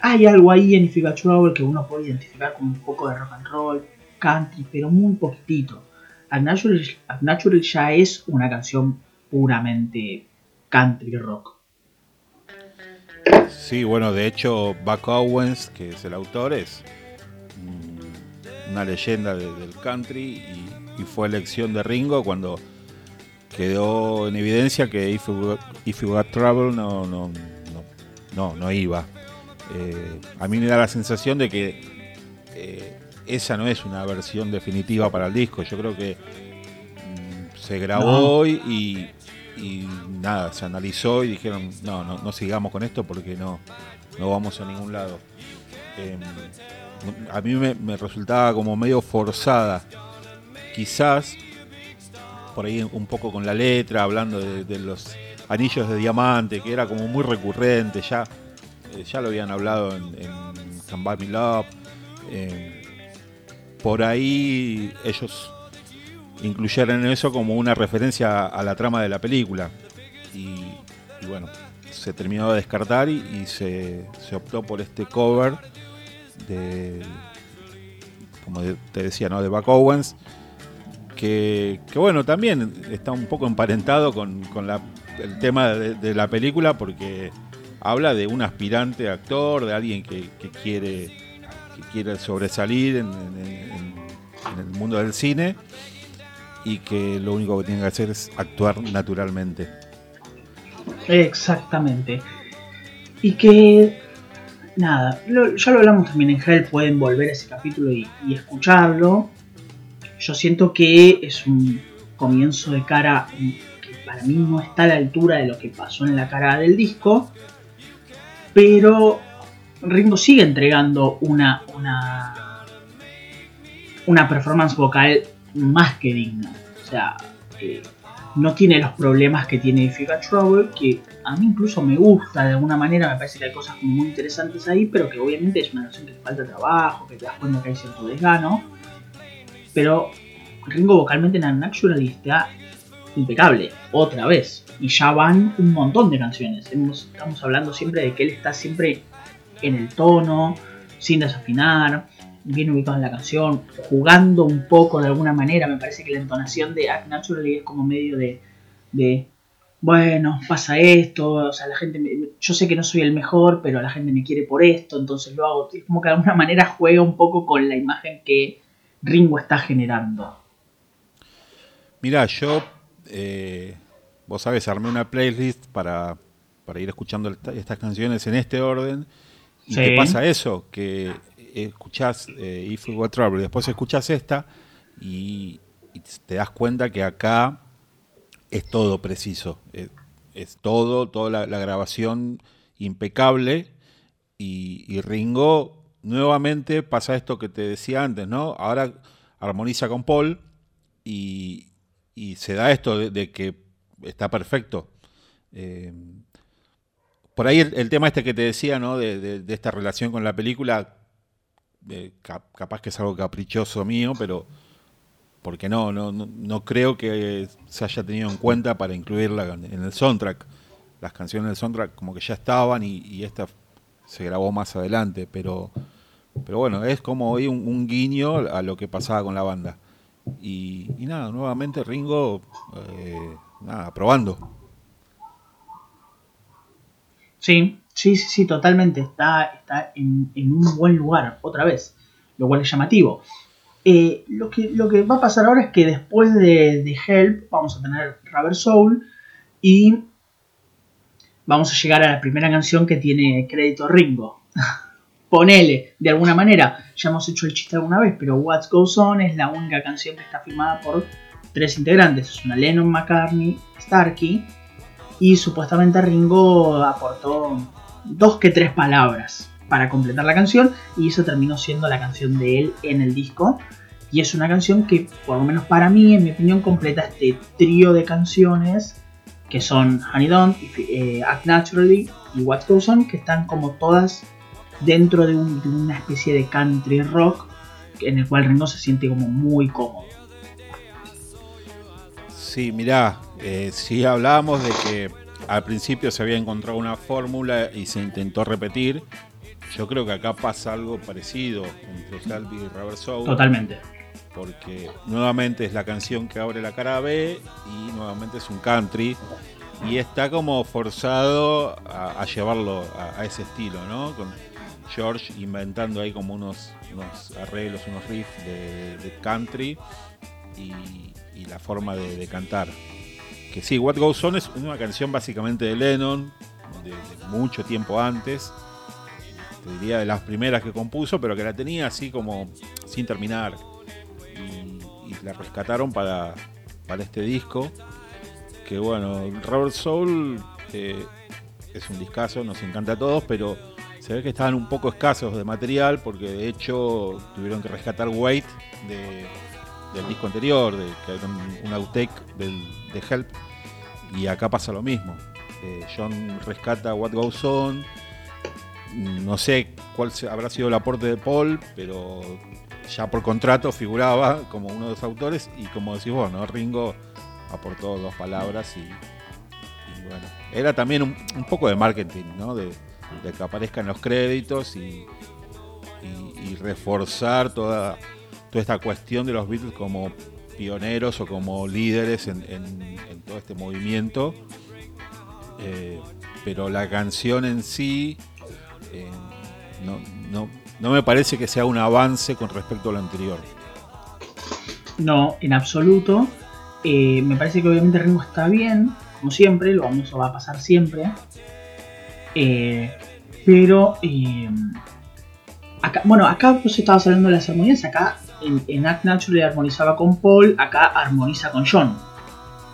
Hay algo ahí en If You Got Trouble que uno puede identificar como un poco de rock and roll, country, pero muy poquitito. Natural, ya es una canción puramente country rock. Sí, bueno, de hecho, Buck Owens, que es el autor, es una leyenda del country y, fue elección de Ringo cuando quedó en evidencia que If You, Got, Trouble no, no, no, no, iba. Eh, a mí me da la sensación de que eh, esa no es una versión definitiva para el disco. Yo creo que mm, se grabó y, nada, se analizó y dijeron, no, no, no sigamos con esto porque no, no vamos a ningún lado. Em, a mí me, resultaba como medio forzada. Quizás por ahí un poco con la letra, hablando de, los anillos de diamante, que era como muy recurrente, ya, eh, ya lo habían hablado en, en Come Me Love. Em, por ahí ellos incluyeron eso como una referencia a la trama de la película. Y, bueno, se terminó de descartar y, se, optó por este cover de, como te decía, ¿no? de Buck Owens, que, bueno, también está un poco emparentado con, el tema de, la película porque habla de un aspirante actor, de alguien que quiere que quiere sobresalir en, el mundo del cine y que lo único que tiene que hacer es actuar naturalmente. Exactamente. Y que, nada, ya lo hablamos también en Hell, pueden volver a ese capítulo y, escucharlo. Yo siento que es un comienzo de cara que para mí no está a la altura de lo que pasó en la cara del disco, pero Ringo sigue entregando una, una, una performance vocal más que digna. O sea, eh, no tiene los problemas que tiene If Trouble, que a mí incluso me gusta de alguna manera, me parece que hay cosas muy interesantes ahí, pero que obviamente es una canción que falta trabajo, que te das cuenta que hay cierto desgano. Pero Ringo vocalmente en Naturally está impecable, otra vez. Y ya van un montón de canciones. estamos hablando siempre de que él está siempre en el tono, sin desafinar, bien ubicado en la canción, jugando un poco de alguna manera. Me parece que la entonación de Act Naturally es como medio de, de bueno, pasa esto, o sea, la gente, yo sé que no soy el mejor, pero la gente me quiere por esto, entonces lo hago. Es como que de alguna manera juega un poco con la imagen que Ringo está generando. Mira, yo, eh, vos sabes, armé una playlist para, para ir escuchando estas canciones en este orden. ¿Y qué pasa eso? Que escuchás eh, If We Were Trouble y después escuchás esta y, te das cuenta que acá es todo preciso. Es, todo, toda la, grabación impecable y, Ringo nuevamente pasa esto que te decía antes, ¿no? Ahora armoniza con Paul y, se da esto de, que está perfecto. Eh, por ahí el, tema este que te decía, ¿no? De, de, esta relación con la película, capaz que es algo caprichoso mío, pero porque no, no, no creo que se haya tenido en cuenta para incluirla en el soundtrack. Las canciones del soundtrack como que ya estaban y, esta se grabó más adelante, pero, pero bueno, es como hoy un, guiño a lo que pasaba con la banda. Y, nada, nuevamente Ringo, eh, nada, probando. Sí, Sí, sí, sí, totalmente. Está, está en, un buen lugar, otra vez. Lo cual es llamativo. Eh, lo, que, lo que va a pasar ahora es que después de, Help vamos a tener Rubber Soul y vamos a llegar a la primera canción que tiene crédito Ringo. Ponele, de alguna manera. Ya hemos hecho el chiste alguna vez, pero What Goes On es la única canción que está firmada por tres integrantes. Es una Lennon, McCartney, Starkey. Y supuestamente Ringo aportó dos que tres palabras para completar la canción y eso terminó siendo la canción de él en el disco. Y es una canción que, por lo menos para mí, en mi opinión, completa este trío de canciones que son Honey Don't, eh, Act Naturally y What Goes On, que están como todas dentro de, una especie de country rock en el cual Ringo se siente como muy cómodo. Sí, mirá, eh, si hablábamos de que al principio se había encontrado una fórmula y se intentó repetir. Yo creo que acá pasa algo parecido entre Salvi y Rubber Soul. Totalmente. Porque nuevamente es la canción que abre la cara B y nuevamente es un country. Y está como forzado a, llevarlo a, ese estilo, ¿no? Con George inventando ahí como unos, arreglos, unos riffs de, country y, la forma de cantar que sí, What Goes On es una canción básicamente de Lennon, de, mucho tiempo antes, te diría de las primeras que compuso, pero que la tenía así como sin terminar. Y, la rescataron para, para este disco. Que bueno, Robert Soul eh, es un discazo, nos encanta a todos, pero se ve que estaban un poco escasos de material porque de hecho tuvieron que rescatar Wait del disco anterior, de, que era un, outtake de Help, y acá pasa lo mismo. Eh, John rescata What Goes On, no sé cuál habrá sido el aporte de Paul, pero ya por contrato figuraba como uno de los autores y como decís vos, ¿no? Ringo aportó dos palabras y, bueno, era también un, poco de marketing, ¿no? De, que aparezcan los créditos y reforzar toda toda esta cuestión de los Beatles como pioneros o como líderes en, todo este movimiento. Eh, pero la canción en sí eh, no, me parece que sea un avance con respecto a lo anterior. No, en absoluto. Eh, me parece que obviamente Ringo está bien, como siempre, lo vamos va a pasar siempre. pero acá, bueno, acá vos estabas hablando de las armonías, acá en, Act Naturally armonizaba con Paul, acá armoniza con John.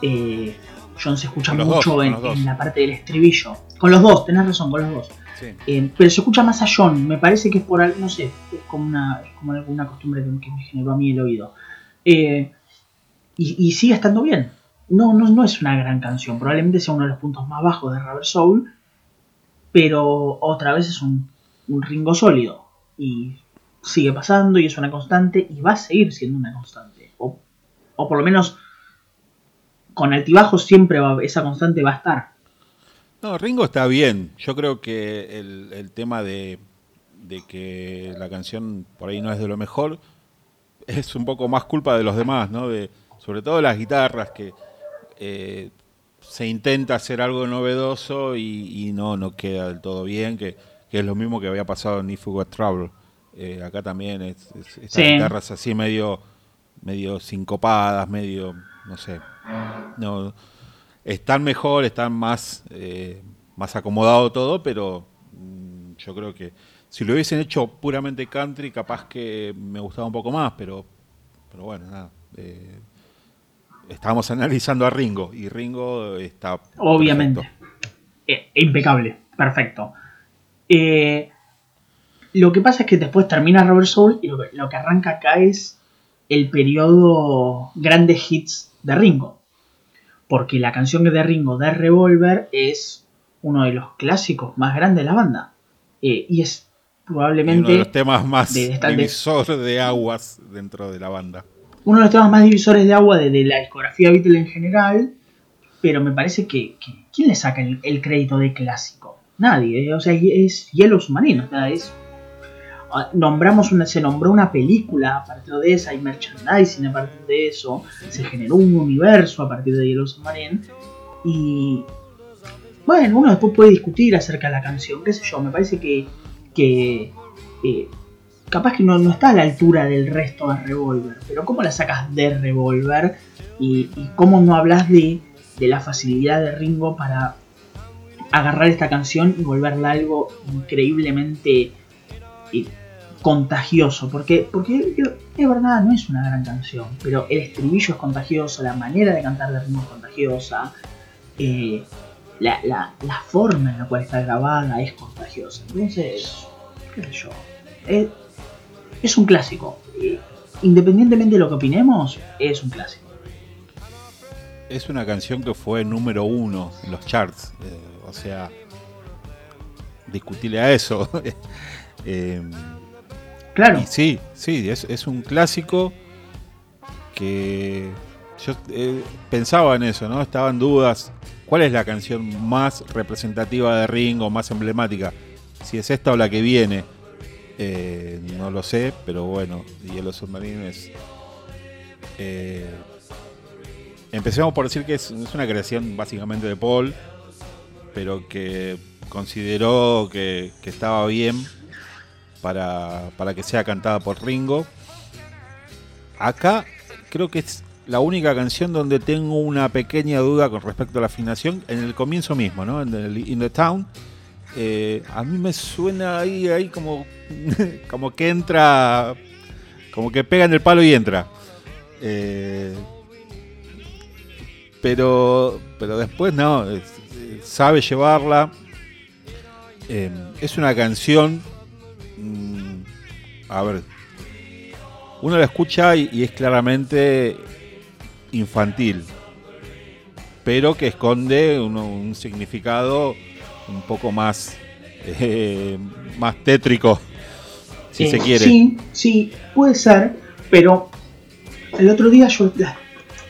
Eh, John se escucha mucho en, la parte del estribillo. Con los dos, tenés razón, con los dos. Eh, pero se escucha más a John, me parece que es por no sé, es como una, como alguna costumbre que, me generó a mí el oído. Eh, y, sigue estando bien. no, no, no es una gran canción. Probablemente sea uno de los puntos más bajos de Rubber Soul. Pero otra vez es un, un Ringo sólido. Y sigue pasando y es una constante y va a seguir siendo una constante. O, o por lo menos con altibajos siempre va, esa constante va a estar. No, Ringo está bien. Yo creo que el, el tema de, de, que la canción por ahí no es de lo mejor es un poco más culpa de los demás, ¿no? De, sobre todo las guitarras, que eh, se intenta hacer algo novedoso y, y, no, no queda del todo bien, que, que, es lo mismo que había pasado en If We Trouble. Eh, acá también es, es estas sí. guitarras así medio, medio sincopadas, medio, no sé, no están mejor, están más, eh, más acomodado todo, pero mmm, yo creo que si lo hubiesen hecho puramente country, capaz que me gustaba un poco más, pero, pero bueno, nada. Eh, estábamos analizando a Ringo y Ringo está. Obviamente. Eh, impecable, perfecto. Eh, lo que pasa es que después termina Robert Soul y lo que, lo que arranca acá es el periodo grandes hits de Ringo. Porque la canción de Ringo de Revolver es uno de los clásicos más grandes de la banda. Eh, y es probablemente. Y uno de los temas más de, divisor de, aguas dentro de la banda. Uno de los temas más divisores de agua de, de la discografía Beatles en general. Pero me parece que. que ¿Quién le saca el, el, crédito de clásico? Nadie. ¿eh? O sea, es Hielo Submarino. O sea, es nombramos una, se nombró una película a partir de esa, hay merchandising a partir de eso, se generó un universo a partir de Yellow Submarine y bueno, uno después puede discutir acerca de la canción, qué sé yo, me parece que, que eh, capaz que no, no, está a la altura del resto de Revolver, pero ¿cómo la sacas de Revolver y, y cómo no hablas de, de la facilidad de Ringo para agarrar esta canción y volverla algo increíblemente contagioso, porque, porque es verdad, no es una gran canción, pero el estribillo es contagioso, la manera de cantar de ritmo es contagiosa, eh, la, la, la, forma en la cual está grabada es contagiosa. Entonces, qué sé yo, es, es un clásico. Independientemente de lo que opinemos, es un clásico. Es una canción que fue número uno en los charts, eh, o sea, discutirle a eso. eh, Claro. Sí, sí, es, es, un clásico que yo eh, pensaba en eso, ¿no? Estaba en dudas. ¿Cuál es la canción más representativa de Ringo, más emblemática? Si es esta o la que viene. Eh, no lo sé, pero bueno, Hielo Submarino es. Eh, empecemos por decir que es, una creación básicamente de Paul, pero que consideró que estaba bien para, para que sea cantada por Ringo. Acá creo que es la única canción donde tengo una pequeña duda con respecto a la afinación, en el comienzo mismo, ¿no? En el In the Town. Eh, a mí me suena ahí, ahí como, como que entra, como que pega en el palo y entra. Eh, pero, pero después no, sabe llevarla. Eh, es una canción a ver, uno la escucha y, y, es claramente infantil, pero que esconde un, un significado un poco más, eh, más tétrico, si eh, se quiere. Sí, sí, puede ser, pero el otro día yo...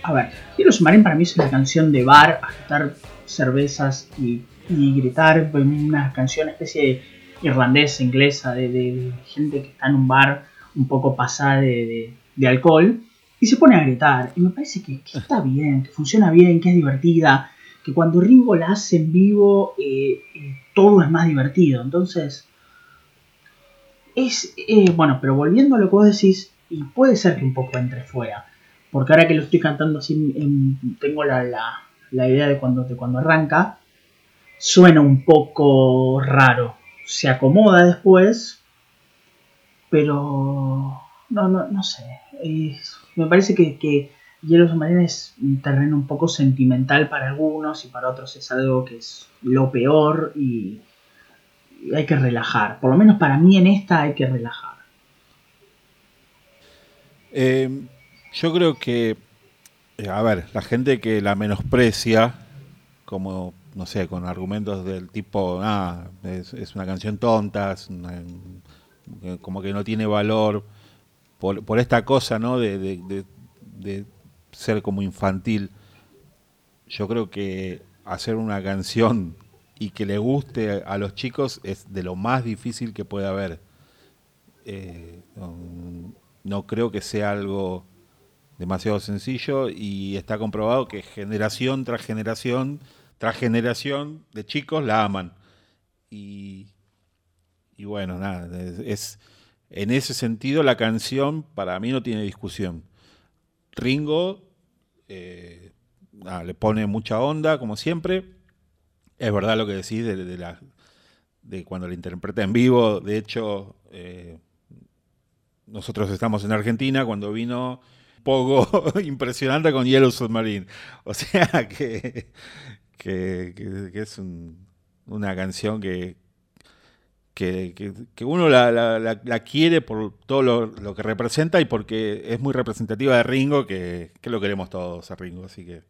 A ver, Quiero Submarine para mí es una canción de bar, agitar cervezas y, y gritar, una canción especie de irlandesa, inglesa, de, gente que está en un bar un poco pasada de, alcohol y se pone a gritar. Y me parece que, está bien, que funciona bien, que es divertida, que cuando Ringo la hace en vivo eh, eh, todo es más divertido. Entonces, es eh, bueno, pero volviendo a lo que vos decís, y puede ser que un poco entre fuera, porque ahora que lo estoy cantando así, en, tengo la, la, la idea de cuando, de cuando arranca, suena un poco raro se acomoda después, pero no, no, no sé. Me parece que, que Hielo Submarino es un terreno un poco sentimental para algunos y para otros es algo que es lo peor y, y hay que relajar. Por lo menos para mí en esta hay que relajar. Eh, yo creo que Eh, a ver, la gente que la menosprecia, como, no sé, con argumentos del tipo, ah, es, una canción tonta, como que no tiene valor, por, esta cosa, ¿no? De, de ser como infantil. Yo creo que hacer una canción y que le guste a los chicos es de lo más difícil que puede haber. Eh, no, creo que sea algo demasiado sencillo y está comprobado que generación tras generación tras generación de chicos la aman. Y, y bueno, nada, es, en ese sentido la canción para mí no tiene discusión. Ringo eh, le pone mucha onda, como siempre, es verdad lo que decís de, de cuando la interpreta en vivo. De hecho, eh, nosotros estamos en Argentina cuando vino Pogo impresionante con Yellow Submarine. O sea que, que, es una canción que, que, uno la, quiere por todo lo, que representa y porque es muy representativa de Ringo, que, que lo queremos todos a Ringo. Así que.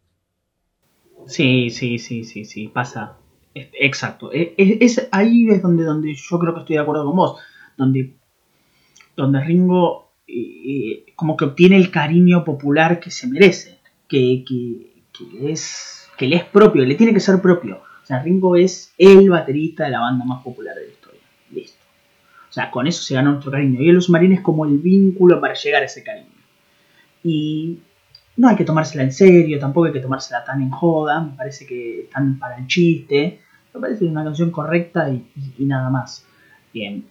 Sí, sí, sí, sí, sí, pasa. Exacto. E, e, es, ahí es donde, donde yo creo que estoy de acuerdo con vos. Donde, donde Ringo eh, eh, como que obtiene el cariño popular que se merece. Que, que, es, que le es propio, le tiene que ser propio. O sea, Ringo es el baterista de la banda más popular de la historia. Listo. O sea, con eso se gana nuestro cariño. Y los marines es como el vínculo para llegar a ese cariño. Y no hay que tomársela en serio, tampoco hay que tomársela tan en joda, me parece que están para el chiste, me parece una canción correcta y, nada más. Bien,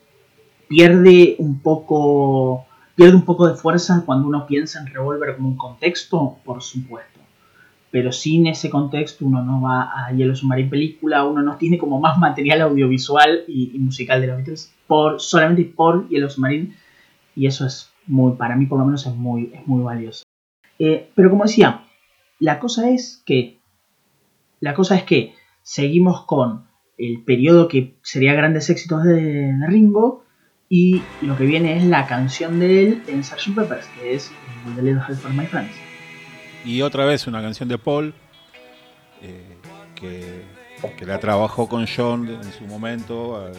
pierde un poco pierde un poco de fuerza cuando uno piensa en Revolver como un contexto, por supuesto. Pero sin ese contexto uno no va a Yellow Submarine película, uno no tiene como más material audiovisual y, musical de los Beatles por, solamente por Yellow Submarine. Y eso es muy, para mí por lo menos es muy, es muy valioso. Eh, pero como decía, la cosa es que. La cosa es que seguimos con el periodo que sería grandes éxitos de, Ringo. Y lo que viene es la canción de él en Sgt. Peppers, que es The Little Help for My Friends. Y otra vez una canción de Paul, eh, que, que, la trabajó con John en su momento, eh,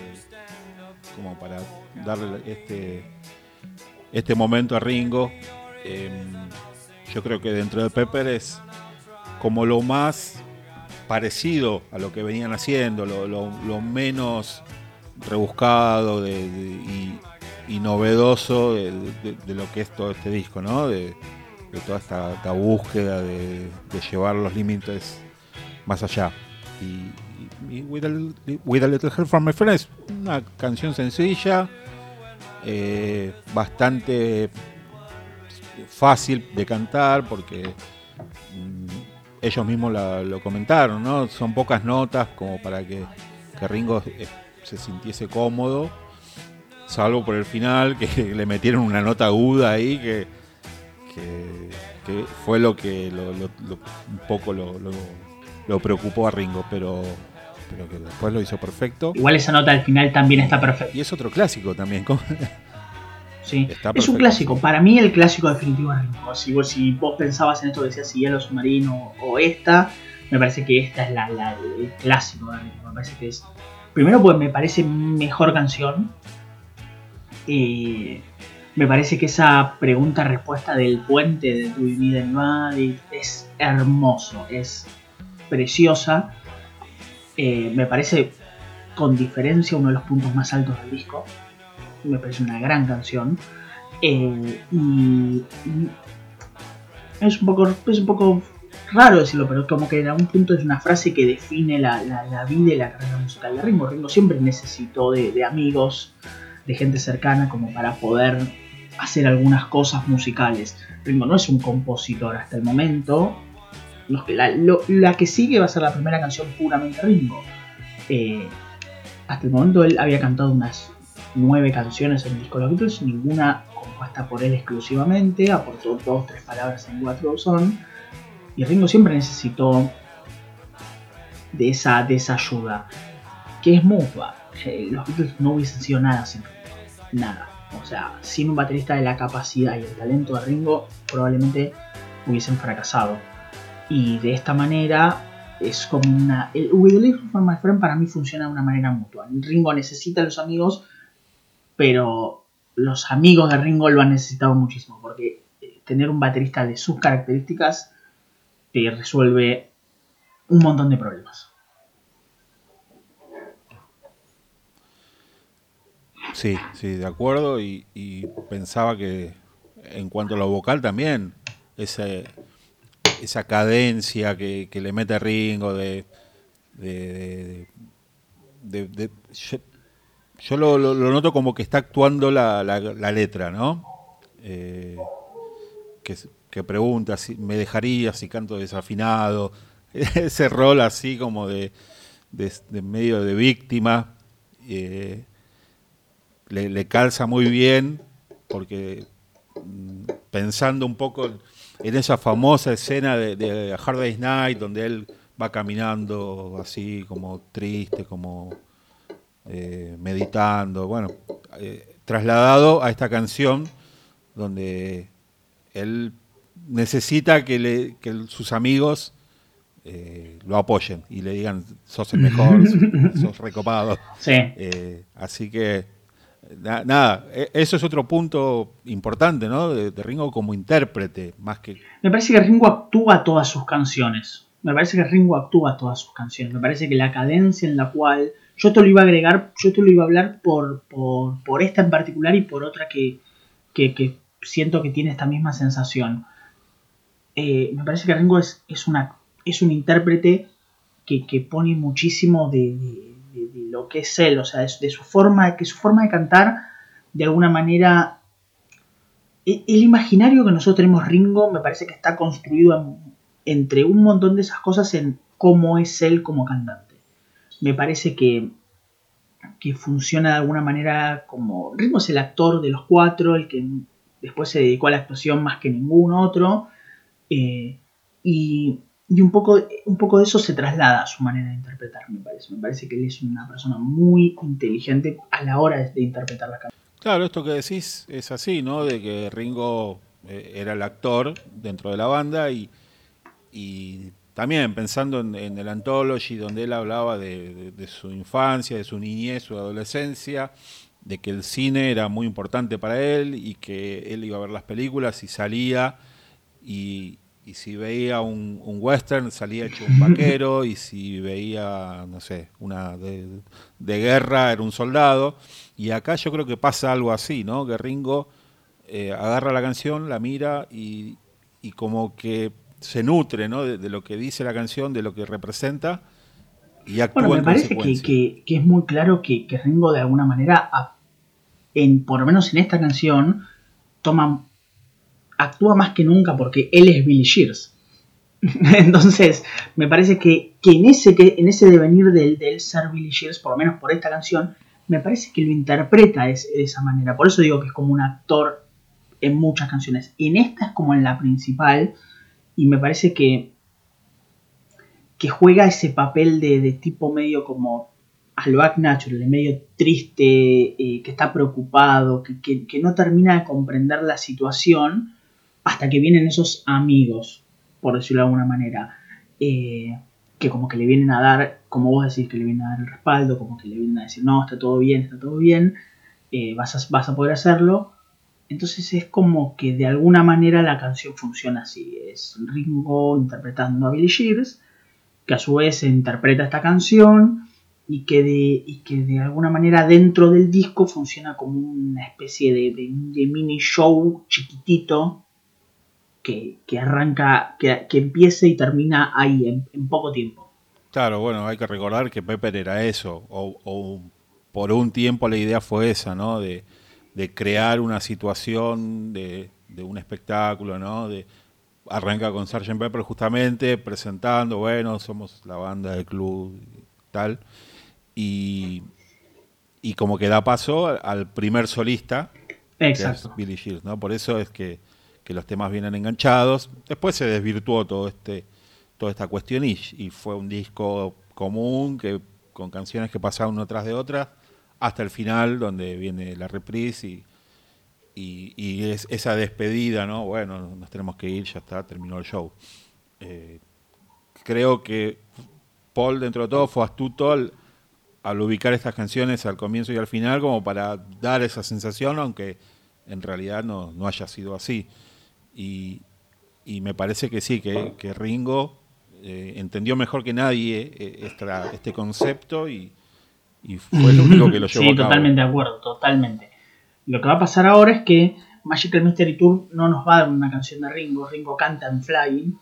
como para darle este, este momento a Ringo. Em, yo creo que dentro de Pepper es como lo más parecido a lo que venían haciendo, lo, menos rebuscado y, novedoso de, lo que es todo este disco, ¿no? Toda esta, búsqueda de, llevar los límites más allá. Y, With, a, Little Help from My Friends, una canción sencilla, eh, bastante fácil de cantar porque mm, ellos mismos lo comentaron, ¿no? Son pocas notas como para que, Ringo eh, se sintiese cómodo, salvo por el final, que le metieron una nota aguda ahí que, que, fue lo que un poco lo, preocupó a Ringo, pero, pero que después lo hizo perfecto. Igual esa nota al final también está perfecta. Y es otro clásico también. es un clásico. Para mí, el clásico definitivo es Ringo. Si vos, si vos pensabas en esto que decías si Hielo Submarino o esta, me parece que esta es la, el clásico de Ringo. Me parece que es. Primero, pues me parece mejor canción. Eh, me parece que esa pregunta-respuesta del puente de tu vida en es hermoso, es preciosa. Eh, me parece con diferencia uno de los puntos más altos del disco me parece una gran canción. Eh, y, es un poco es un poco raro decirlo, pero como que en algún punto es una frase que define la, vida y la carrera musical de Ringo. Ringo siempre necesitó de, amigos, de gente cercana como para poder hacer algunas cosas musicales. Ringo no es un compositor hasta el momento. La, que sigue va a ser la primera canción puramente Ringo. Eh, hasta el momento él había cantado unas nueve canciones en el disco de los Beatles, ninguna compuesta por él exclusivamente, aportó dos tres palabras en What Goes On, y Ringo siempre necesitó de esa, de esa ayuda, que es mutua. Los Beatles no hubiesen sido nada sin Ringo, nada. O sea, sin un baterista de la capacidad y el talento de Ringo, probablemente hubiesen fracasado. Y de esta manera es como una... El With for My Friend para mí funciona de una manera mutua. Ringo necesita a los amigos, pero los amigos de Ringo lo han necesitado muchísimo, porque eh, tener un baterista de sus características te resuelve un montón de problemas. Sí, sí, de acuerdo. Y, pensaba que en cuanto a lo vocal también, ese, esa cadencia que, le mete Ringo de... de, yo, lo, noto como que está actuando la, letra, ¿no? Eh, que, que, pregunta si me dejaría si canto desafinado. Ese rol así como de, medio de víctima. Eh, le, calza muy bien, porque mm, pensando un poco en esa famosa escena de, Hard Day's Night, donde él va caminando así como triste, como eh, meditando, bueno, eh, trasladado a esta canción donde él necesita que, le, que sus amigos eh, lo apoyen y le digan, sos el mejor, sos recopado. Sí. así que nada, e, eso es otro punto importante, ¿no? De, Ringo como intérprete, más que... Me parece que Ringo actúa todas sus canciones. Me parece que Ringo actúa todas sus canciones. Me parece que la cadencia en la cual... Yo te lo iba a agregar, yo te lo iba a hablar por, por, esta en particular y por otra que, que, siento que tiene esta misma sensación. Eh, me parece que Ringo es, es, una, es un intérprete que, que pone muchísimo de, lo que es él, o sea, de, su forma, que su forma de cantar, de alguna manera, e, el, imaginario que nosotros tenemos Ringo me parece que está construido entre un montón de esas cosas en cómo es él como cantante. Me parece que, que funciona de alguna manera como... Ringo es el actor de los cuatro, el que después se dedicó a la actuación más que ningún otro. Eh, y y un poco, un poco de eso se traslada a su manera de interpretar, me parece. Me parece que él es una persona muy inteligente a la hora de, interpretar la canción. Claro, esto que decís es así, ¿no? De que Ringo eh, era el actor dentro de la banda y, y también pensando en, el Anthology, donde él hablaba de, su infancia, de su niñez, su adolescencia, de que el cine era muy importante para él y que él iba a ver las películas y salía y, y si veía un, western salía hecho un vaquero y si veía, no sé, una de, guerra era un soldado. Y acá yo creo que pasa algo así, ¿no? Que Ringo eh, agarra la canción, la mira y, como que se nutre, ¿no? De, lo que dice la canción, de lo que representa y actúa bueno, me parece que, es muy claro que, que Ringo de alguna manera, en, por lo menos en esta canción, toma actúa más que nunca porque él es Billy Shears. Entonces, me parece que, en, ese, que en ese devenir del, del ser Billy Shears, por lo menos por esta canción, me parece que lo interpreta de, esa manera. Por eso digo que es como un actor en muchas canciones. En esta es como en la principal. Y me parece que, que juega ese papel de, tipo medio como al back natural, de medio triste, eh, que está preocupado, que, que, no termina de comprender la situación hasta que vienen esos amigos, por decirlo de alguna manera, eh, que como que le vienen a dar, como vos decís, que le vienen a dar el respaldo, como que le vienen a decir, no, está todo bien, está todo bien, eh, vas, a, vas a poder hacerlo. Entonces es como que de alguna manera la canción funciona así. Es Ringo interpretando a Billy Shears, que a su vez interpreta esta canción y que de, y que de alguna manera dentro del disco funciona como una especie de, de mini show chiquitito que, arranca, que, empiece y termina ahí, en, poco tiempo. Claro, bueno, hay que recordar que Pepper era eso, o, por un tiempo la idea fue esa, ¿no? De, crear una situación de, un espectáculo, ¿no? De, arranca con Sgt. Pepper justamente presentando, bueno, somos la banda del club y tal, y, y como que da paso al primer solista, Exacto. que es Billy Shears, ¿no? Por eso es que que los temas vienen enganchados. Después se desvirtuó todo este, toda esta cuestión y, fue un disco común que con canciones que pasaban una tras de otra hasta el final donde viene la reprise y, y, es esa despedida, ¿no? Bueno, nos tenemos que ir, ya está, terminó el show. Eh, creo que Paul, dentro de todo, fue astuto al, ubicar estas canciones al comienzo y al final, como para dar esa sensación, aunque en realidad no, haya sido así. Y, me parece que sí, que, Ringo eh, entendió mejor que nadie eh, este concepto y, fue lo único que lo llevó sí, totalmente de acuerdo, totalmente. Lo que va a pasar ahora es que Magical Mystery Tour no nos va a dar una canción de Ringo. Ringo canta en Flying,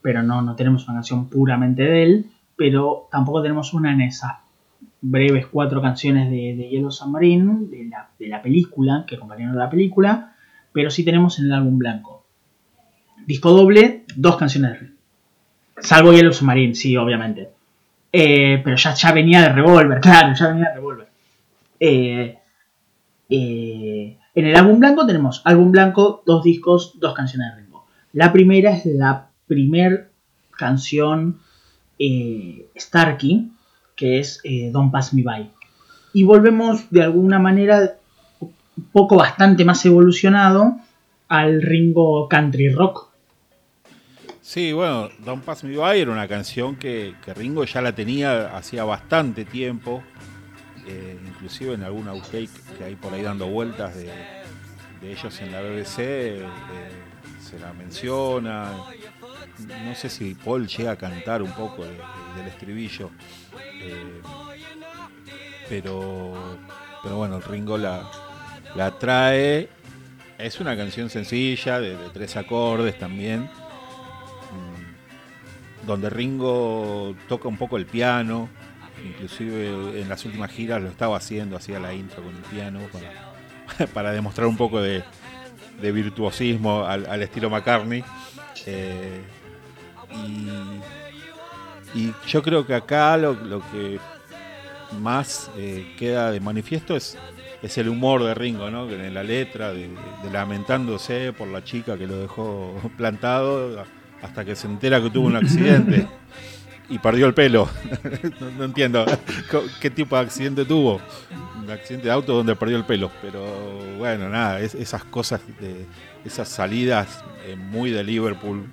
pero no, no tenemos una canción puramente de él. Pero tampoco tenemos una en esas breves cuatro canciones de, de Yellow Submarine, de la, de la película, que acompañaron la película. Pero sí tenemos en el álbum blanco. Disco doble, dos canciones de Ringo. Salvo Yellow Submarine, sí, obviamente. Eh, pero ya, ya venía de Revolver, claro, ya venía de Revolver. Eh, eh, en el álbum blanco tenemos álbum blanco, dos discos, dos canciones de Ringo. La primera es la primer canción Starkey, que es Don't Pass Me By. Y volvemos de alguna manera un poco bastante más evolucionado al Ringo Country Rock. Sí, bueno, Don't Pass Me By era una canción que, que Ringo ya la tenía hacía bastante tiempo eh, inclusive en algún outtake que hay por ahí dando vueltas de, ellos en la BBC, eh, se la menciona. No sé si Paul llega a cantar un poco del estribillo, eh, pero, pero bueno, Ringo la, la trae. Es una canción sencilla, de, de tres acordes también, donde Ringo toca un poco el piano, inclusive en las últimas giras lo estaba haciendo, hacía la intro con el piano para, demostrar un poco de, virtuosismo al, estilo McCartney. Eh, y, yo creo que acá lo, que más eh, queda de manifiesto es, es el humor de Ringo, ¿no? En la letra, de, lamentándose por la chica que lo dejó plantado hasta que se entera que tuvo un accidente. y perdió el pelo. no, entiendo qué tipo de accidente tuvo. Un accidente de auto donde perdió el pelo. Pero bueno, nada, esas cosas, de, esas salidas eh, muy de Liverpool,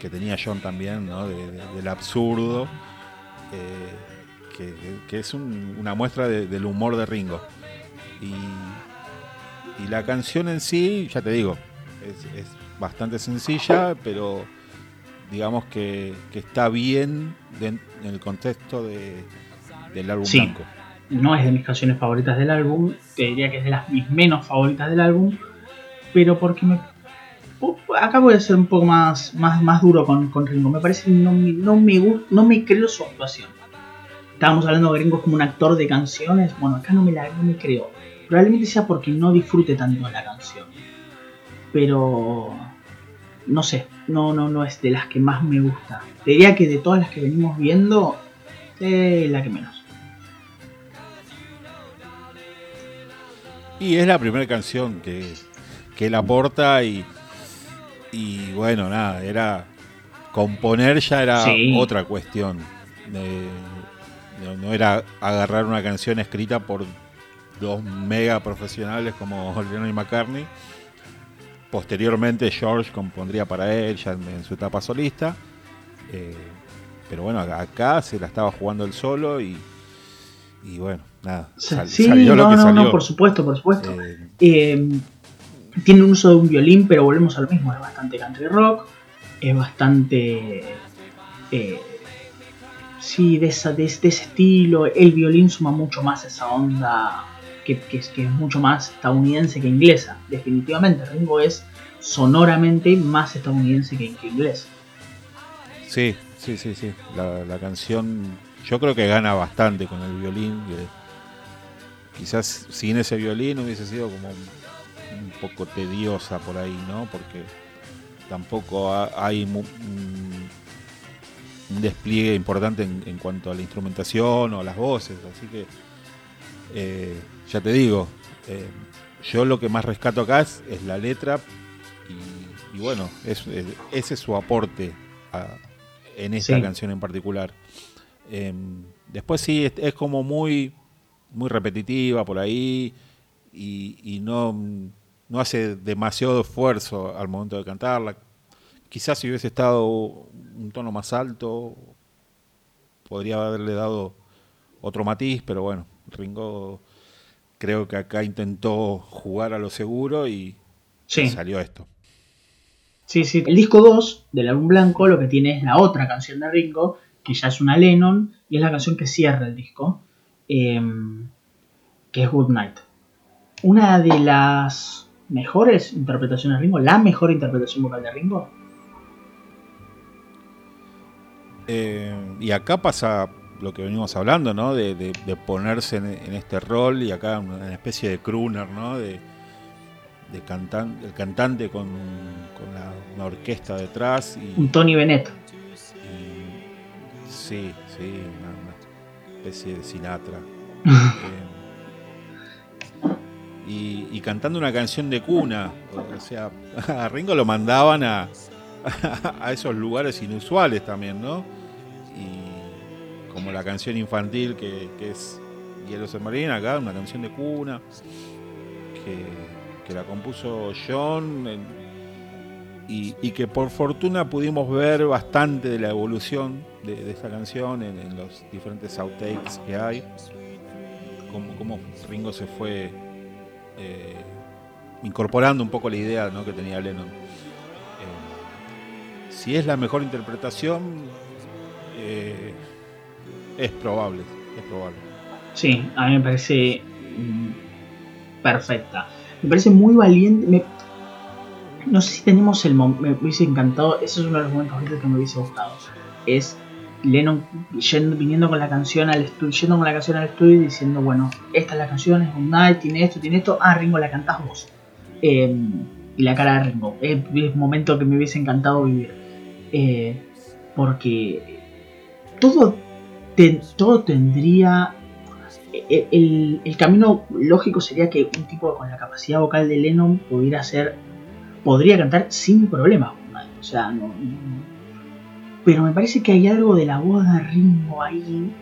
que tenía John también, ¿no? del absurdo, eh, que, es una muestra del humor de Ringo. Y, la canción en sí, ya te digo, es, es bastante sencilla, pero digamos que, está bien en el contexto de, del álbum sí, No es de mis canciones favoritas del álbum, te diría que es de las mis menos favoritas del álbum, pero porque me. Acá voy a ser un poco más, más, más duro con, con Ringo. Me parece que no, no, me, no me creo su actuación. Estábamos hablando de Ringo como un actor de canciones. Bueno, acá no me, la, no me creo. Probablemente sea porque no disfrute tanto la canción. Pero no sé, no, no, no es de las que más me gusta. diría que de todas las que venimos viendo, es la que menos. Y es la primera canción que, que él aporta y, y bueno, nada, era componer ya era otra cuestión. no, era agarrar una canción escrita por dos mega profesionales como Lennon y McCartney Posteriormente George compondría para él ya en, su etapa solista. Eh, pero bueno, acá se la estaba jugando él solo y, y bueno, nada. sí, no, no, no, por supuesto, por supuesto. Eh, eh, tiene un uso de un violín, pero volvemos a lo mismo, es bastante country rock, es bastante... sí, de, esa, de, ese estilo, el violín suma mucho más esa onda que, es, mucho más estadounidense que inglesa. Definitivamente, Ringo es sonoramente más estadounidense que, inglés. Sí, sí, sí, sí. La, canción yo creo que gana bastante con el violín. quizás sin ese violín hubiese sido como un, poco tediosa por ahí, ¿no? Porque tampoco hay un, despliegue importante en, cuanto a la instrumentación o las voces. Así que eh, ya te digo, eh, yo lo que más rescato acá es, la letra y, bueno, ese es su aporte en esta canción en particular. Em, después sí, es, como muy, muy repetitiva por ahí y, no, no hace demasiado esfuerzo al momento de cantarla. quizás si hubiese estado un tono más alto, podría haberle dado otro matiz, pero bueno, Ringo creo que acá intentó jugar a lo seguro y salió esto. Sí, sí. El disco 2 del álbum blanco lo que tiene es la otra canción de Ringo, que ya es una Lennon, y es la canción que cierra el disco, em, que es Good Night. Una de las mejores interpretaciones de Ringo, la mejor interpretación vocal de Ringo. Eh, y acá pasa lo que venimos hablando, ¿no? De, ponerse en, este rol y acá una especie de crooner, ¿no? De, de el cantante con, una orquesta detrás. Y, Un Tony Bennett. sí, sí, una, especie de Sinatra. Eh, y, cantando una canción de cuna. O sea, a Ringo lo mandaban a, a esos lugares inusuales también, ¿no? Como la canción infantil que, es Hielo Submarino, acá una canción de cuna. Que, que la compuso John y, que por fortuna pudimos ver bastante de la evolución de, esta canción en, los diferentes outtakes que hay, cómo, Ringo se fue eh, incorporando un poco la idea que tenía Lennon. Eh, si es la mejor interpretación, eh, es probable, es probable. Sí, a mí me parece mm, perfecta. Me parece muy valiente. no sé si tenemos el momento. Me hubiese encantado. Ese es uno de los momentos que me hubiese gustado. Es Lennon viniendo con la canción al estudio, yendo con la canción al estudio y diciendo, bueno, esta es la canción, es un night, tiene esto, tiene esto. Ah, Ringo, la cantás vos. Em, y la cara de Ringo. Es, un momento que me hubiese encantado vivir. Eh, porque todo, todo tendría eh, el, camino lógico sería que un tipo con la capacidad vocal de Lennon pudiera ser, podría cantar sin problema. O sea, no, pero me parece que hay algo de la voz de Ringo ahí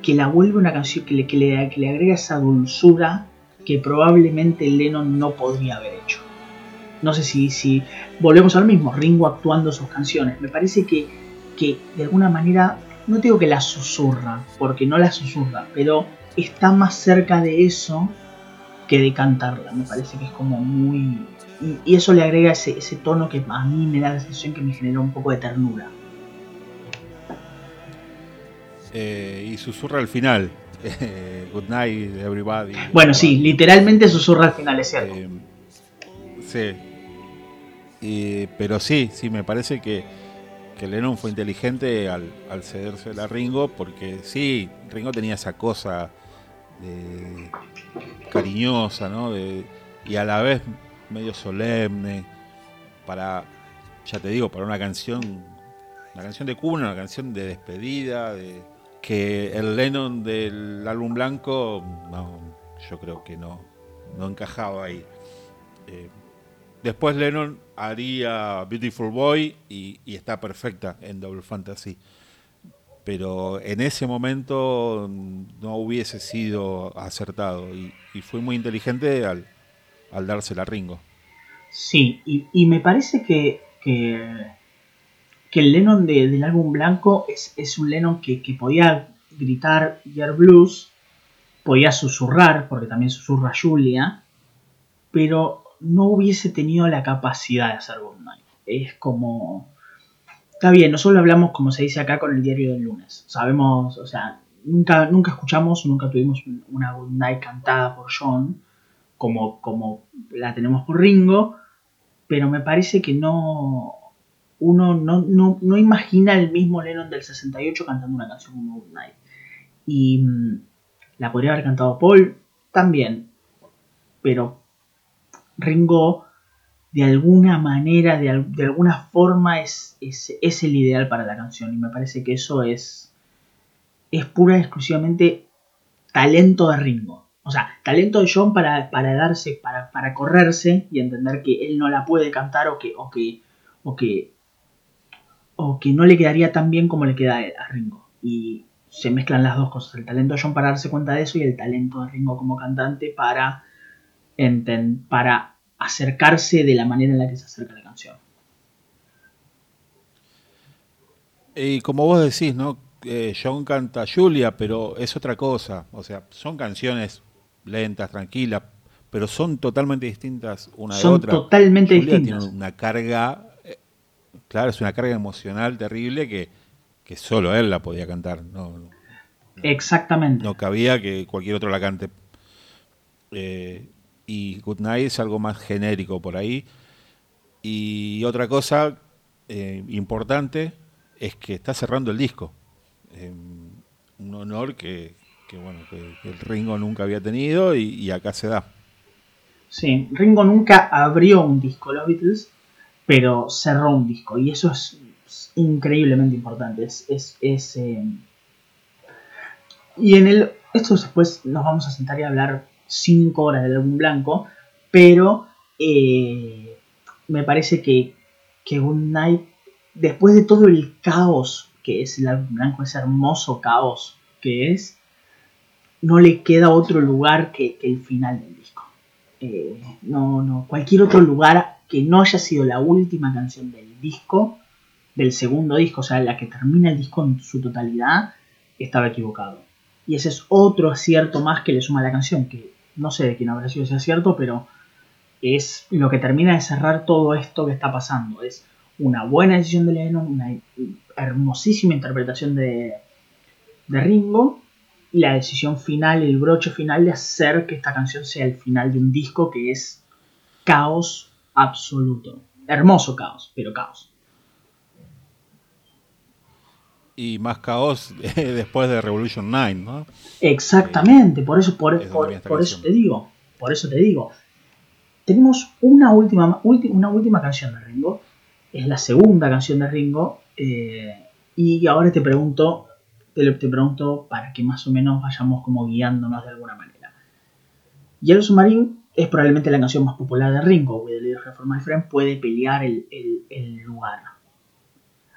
que la vuelve una canción que le, que le, agrega esa dulzura que probablemente Lennon no podría haber hecho. No sé si, si volvemos al mismo, Ringo actuando sus canciones. Me parece que, que de alguna manera no digo que la susurra, porque no la susurra, pero está más cerca de eso que de cantarla. Me parece que es como muy... Y, eso le agrega ese, ese tono que a mí me da la sensación que me genera un poco de ternura. Eh, y susurra al final. Good night, everybody. Bueno, sí, literalmente susurra al final, es cierto. Eh, sí. pero sí, sí, me parece que que Lennon fue inteligente al, cederse a Ringo, porque sí, Ringo tenía esa cosa cariñosa, ¿no? y a la vez medio solemne, para, ya te digo, para una canción, una canción de cuna, una canción de despedida, de que el Lennon del álbum blanco, yo creo que no, no encajaba ahí. Eh, Después Lennon haría Beautiful Boy y, está perfecta en Double Fantasy. Pero en ese momento no hubiese sido acertado y, fue muy inteligente al, al dársela a Ringo. Sí, y, me parece que, que, el Lennon del álbum blanco es, un Lennon que, podía gritar Year Blues, podía susurrar, porque también susurra Julia, pero no hubiese tenido la capacidad de hacer Good Night. Es como... Está bien, nosotros hablamos, como se dice acá, con el diario del lunes. Sabemos, o sea, nunca, nunca escuchamos, nunca tuvimos una Good Night cantada por John, como, como la tenemos por Ringo, pero me parece que no... Uno no, no, imagina el mismo Lennon del 68 cantando una canción como Good Night. Y mm, la podría haber cantado Paul también, pero Ringo de alguna manera, de, alguna forma es, el ideal para la canción y me parece que eso es, es pura y exclusivamente talento de Ringo. O sea, talento de John para, para darse, para, para, correrse y entender que él no la puede cantar o que, o que, o que, o que no le quedaría tan bien como le queda a Ringo. Y se mezclan las dos cosas, el talento de John para darse cuenta de eso y el talento de Ringo como cantante para para acercarse de la manera en la que se acerca la canción. Y como vos decís, ¿no? Eh, John canta Julia, pero es otra cosa. O sea, son canciones lentas, tranquilas, pero son totalmente distintas una de otra. Son totalmente distintas. Tiene una carga, eh, claro, es una carga emocional terrible que, que solo él la podía cantar. No, Exactamente. No cabía que cualquier otro la cante. Eh, y Good Night es algo más genérico por ahí. Y otra cosa eh, importante es que está cerrando el disco. un honor que, bueno, que, el Ringo nunca había tenido y acá se da. Sí, Ringo nunca abrió un disco, los Beatles, pero cerró un disco. Y eso es, increíblemente importante. Es, es, eh, Y en el. Esto después nos vamos a sentar y hablar 5 horas del álbum blanco. Pero eh, me parece que, que Good Night, después de todo el caos que es el álbum blanco, ese hermoso caos que es, no le queda otro lugar que, el final del disco. Eh, no, no, cualquier otro lugar que no haya sido la última canción del disco, del segundo disco, o sea, la que termina el disco en su totalidad, estaba equivocado. Y ese es otro acierto más que le suma a la canción, que no sé de quién habrá sido ese acierto, pero es lo que termina de cerrar todo esto que está pasando. Es una buena decisión de Lennon, una hermosísima interpretación de, de Ringo, y la decisión final, el broche final de hacer que esta canción sea el final de un disco que es caos absoluto. Hermoso caos, pero caos. Y más caos después de Revolution 9, ¿no? Exactamente, por eso, por, eso te digo, por eso te digo. Tenemos una última, una última canción de Ringo, es la segunda canción de Ringo, eh, y ahora te pregunto, te, pregunto para que más o menos vayamos como guiándonos de alguna manera. Yellow Submarine es probablemente la canción más popular de Ringo, With a Little Help My Friend puede pelear el, lugar.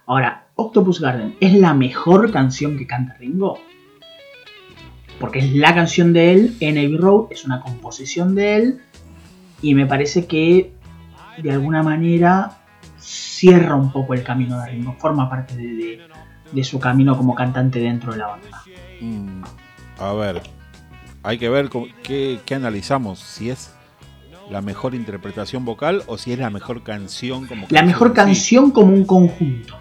Ahora, Octopus Garden es la mejor canción que canta Ringo. Porque es la canción de él en Abbey Road, es una composición de él. Y me parece que de alguna manera cierra un poco el camino de Ringo, forma parte de, de su camino como cantante dentro de la banda. Mm, a ver, hay que ver qué, analizamos, si es la mejor interpretación vocal o si es la mejor canción como La mejor canción como un conjunto.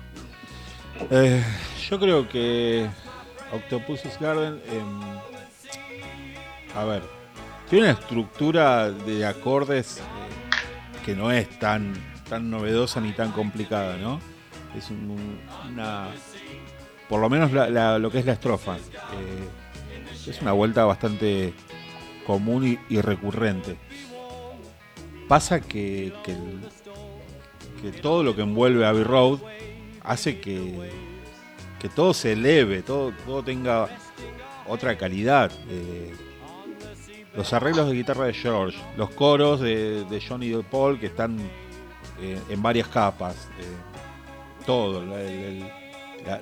Eh, yo creo que Octopus's Garden, em, a ver, tiene una estructura de acordes eh, que no es tan, tan novedosa ni tan complicada, ¿no? Es una, por lo menos lo que es la estrofa. Eh, es una vuelta bastante común y, recurrente. Pasa que, que, todo lo que envuelve Abbey Road hace que, que todo se eleve, todo, todo tenga otra calidad. Eh, los arreglos de guitarra de George, los coros de, Johnny y de Paul que están eh, en varias capas, todo, el,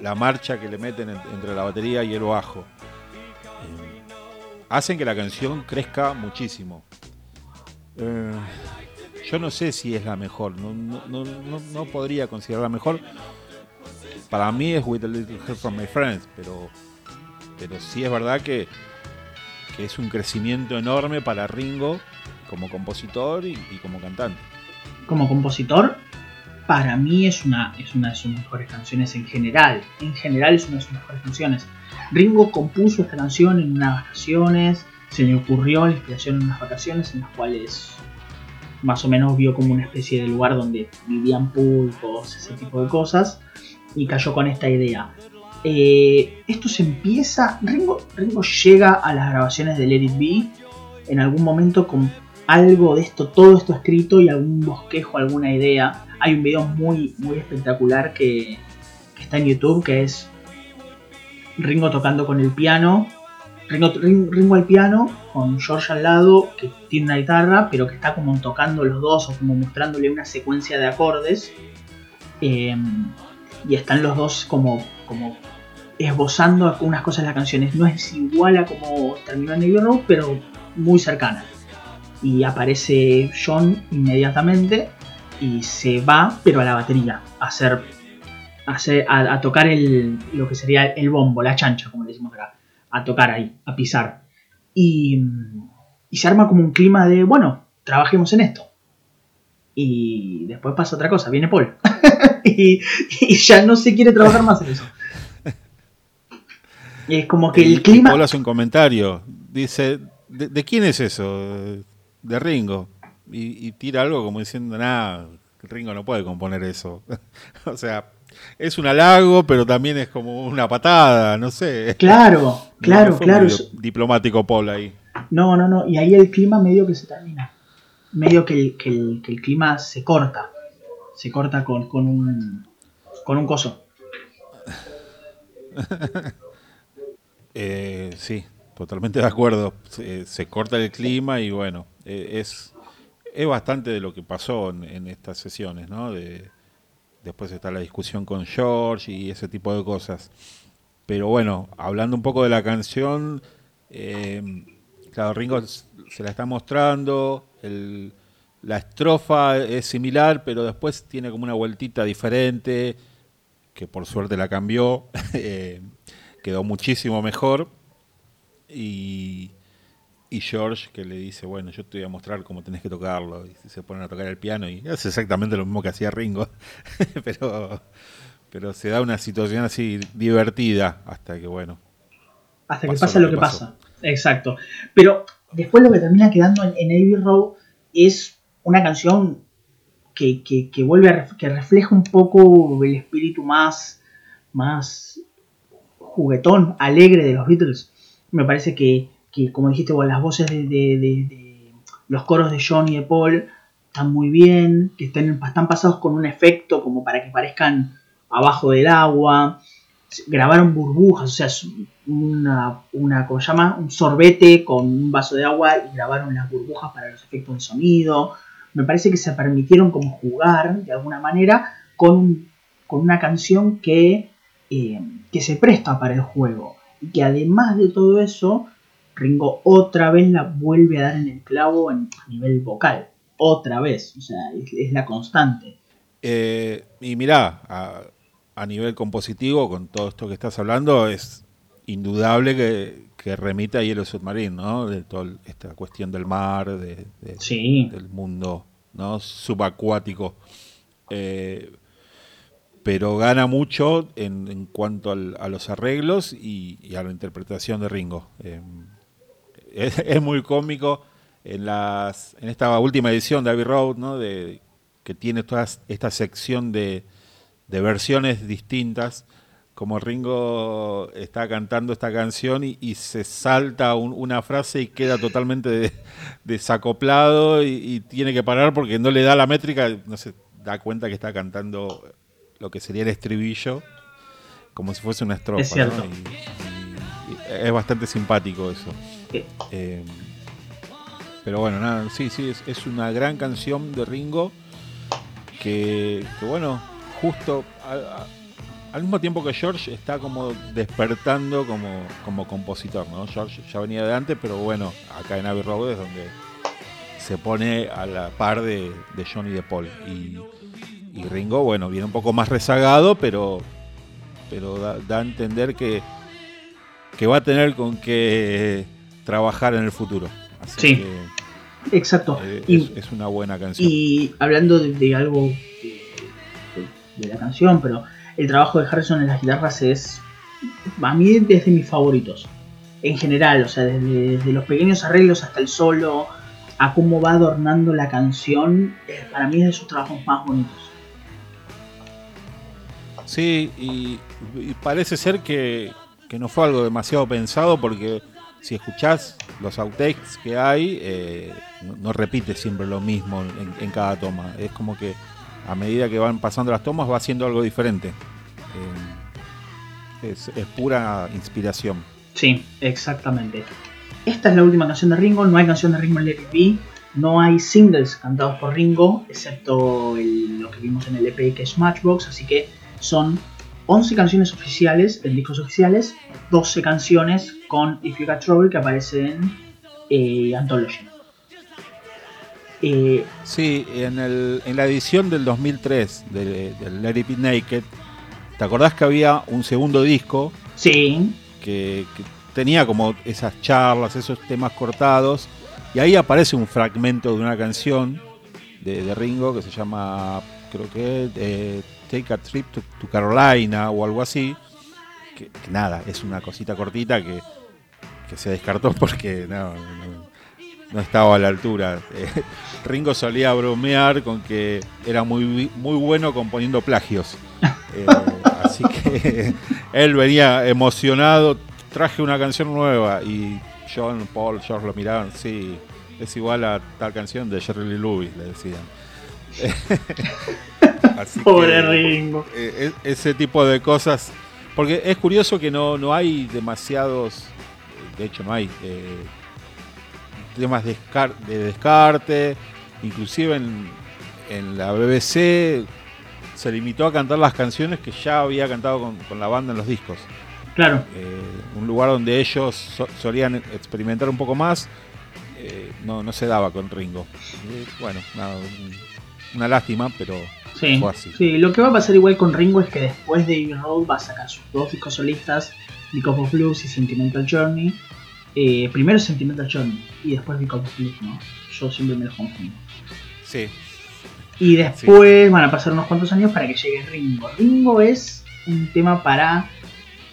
la, marcha que le meten entre la batería y el bajo. Eh, hacen que la canción crezca muchísimo. Eh, yo no sé si es la mejor, no, podría considerarla mejor. Para mí es With a Little Help from My Friends, pero, pero sí es verdad que, es un crecimiento enorme para Ringo como compositor y como cantante. Como compositor para mí es una, es una de sus mejores canciones en general. En general es una de sus mejores canciones. Ringo compuso esta canción en unas vacaciones, se le ocurrió la inspiración en unas vacaciones en las cuales más o menos vio como una especie de lugar donde vivían pulpos, ese tipo de cosas, y cayó con esta idea. Eh, esto se empieza, Ringo, Ringo llega a las grabaciones de Let It Be en algún momento con algo de esto, todo esto escrito y algún bosquejo, alguna idea hay un video muy, muy espectacular que, está en YouTube que es Ringo tocando con el piano. Ringo, Ringo, al piano, con George al lado, que tiene una guitarra, pero que está como tocando los dos o como mostrándole una secuencia de acordes. Em, y están los dos como, como esbozando algunas cosas de las canciones. No es igual a como terminó en Navy Road, pero muy cercana. Y aparece John inmediatamente y se va, pero a la batería, a hacer, a, tocar el, lo que sería el bombo, la chancha, como decimos acá, a tocar ahí, a pisar. Y, y se arma como un clima de, bueno, trabajemos en esto. Y después pasa otra cosa, viene Paul. Y, ya no se quiere trabajar más en eso. Es como que el, clima... Paul hace un comentario, dice, ¿de, quién es eso? De Ringo. Y, tira algo como diciendo, nada, Ringo no puede componer eso. o sea, es un halago, pero también es como una patada, no sé. Claro, claro, claro. Diplomático Paul ahí. No, no, no. Y ahí el clima medio que se termina medio que el, que el, que el clima se corta. Se corta con, con un con un coso. eh, sí, totalmente de acuerdo. Se, corta el clima y bueno, eh, es, es bastante de lo que pasó en, estas sesiones, ¿no? De, después está la discusión con George y ese tipo de cosas. Pero bueno, hablando un poco de la canción, eh, claro, Ringo se la está mostrando, la estrofa es similar, pero después tiene como una vueltita diferente, que por suerte la cambió, eh, quedó muchísimo mejor. Y, George que le dice, bueno, yo te voy a mostrar cómo tenés que tocarlo. Y se ponen a tocar el piano y es exactamente lo mismo que hacía Ringo. pero, pero se da una situación así divertida hasta que, bueno. Hasta que pasa lo que, pasa. Exacto. Pero después lo que termina quedando en, en Road es una canción que, vuelve a que refleja un poco el espíritu más, más juguetón, alegre de los Beatles. Me parece que, como dijiste las voces de, los coros de John y de Paul están muy bien, que están, están pasados con un efecto como para que parezcan abajo del agua grabaron burbujas, o sea, una, una, ¿cómo se llama? Un sorbete con un vaso de agua y grabaron las burbujas para los efectos de sonido. Me parece que se permitieron como jugar de alguna manera con, con una canción que, eh, que se presta para el juego. Y que además de todo eso, Ringo otra vez la vuelve a dar en el clavo en, a nivel vocal. Otra vez, o sea, es, la constante. Eh, y mirá, a nivel compositivo, con todo esto que estás hablando, es indudable que, remite a Hielo Submarine, ¿no? De toda esta cuestión del mar, de, del mundo ¿no? subacuático. Eh, pero gana mucho en, cuanto a los arreglos y, a la interpretación de Ringo. Eh, es, muy cómico en, las, en esta última edición de Abbey Road, ¿no? de, que tiene toda esta sección de, de versiones distintas, como Ringo está cantando esta canción y, se salta una frase y queda totalmente desacoplado y, tiene que parar porque no le da la métrica, no se da cuenta que está cantando lo que sería el estribillo, como si fuese una estrofa. Es, es bastante simpático eso. Eh, pero bueno, nada, sí, sí, es, una gran canción de Ringo que, que bueno, justo al mismo tiempo que George está como despertando como, como compositor, ¿no? George ya venía de antes, pero bueno, acá en Abbey Road es donde se pone a la par de, de Johnny de Paul. Y, Ringo, bueno, viene un poco más rezagado, pero, pero da, a entender que, que va a tener con qué trabajar en el futuro. sí, exacto. Eh, es, una buena canción. Y hablando de algo de la canción, pero el trabajo de Harrison en las guitarras es, a mí es de mis favoritos. En general, o sea, desde, los pequeños arreglos hasta el solo, a cómo va adornando la canción, eh, para mí es de sus trabajos más bonitos. Sí, y, parece ser que, no fue algo demasiado pensado porque si escuchás los outtakes que hay, eh, no, repite siempre lo mismo en, cada toma. Es como que a medida que van pasando las tomas va haciendo algo diferente. Eh, es, pura inspiración. Sí, exactamente. Esta es la última canción de Ringo, no hay canción de Ringo en Let It no hay singles cantados por Ringo, excepto lo que vimos en el EP que es Matchbox, así que son 11 canciones oficiales, en discos oficiales, 12 canciones con If You Got Trouble que aparecen en eh, Anthology. Sí, en, el, en, la edición del 2003 del de Let It Be Naked ¿Te acordás que había un segundo disco? Sí. Que, tenía como esas charlas, esos temas cortados. Y ahí aparece un fragmento de una canción de, Ringo que se llama, creo que, eh, Take a Trip to, Carolina o algo así. Que, nada, es una cosita cortita que, se descartó porque no, no, estaba a la altura. Eh, Ringo solía bromear con que era muy, muy bueno componiendo plagios. Eh, así que él venía emocionado, traje una canción nueva y John, Paul, George lo miraban, sí, es igual a tal canción de Jerry Lee Lewis, le decían. Pobre Ringo. Eh, e, ese tipo de cosas, porque es curioso que no, no hay demasiados, de hecho no hay eh, temas de, de descarte, inclusive en, en la BBC se limitó a cantar las canciones que ya había cantado con, la banda en los discos. Claro. Eh, un lugar donde ellos solían experimentar un poco más, eh, no, no se daba con Ringo. bueno, una lástima, pero fue así. Sí, lo que va a pasar igual con Ringo es que después de Abbey Road va a sacar sus dos discos solistas, Because of Blues y Sentimental Journey. Eh, primero Sentimental Journey y después Because of ¿no? Yo siempre me los confundo. Sí, y después van a pasar unos cuantos años para que llegue Ringo. Ringo es un tema para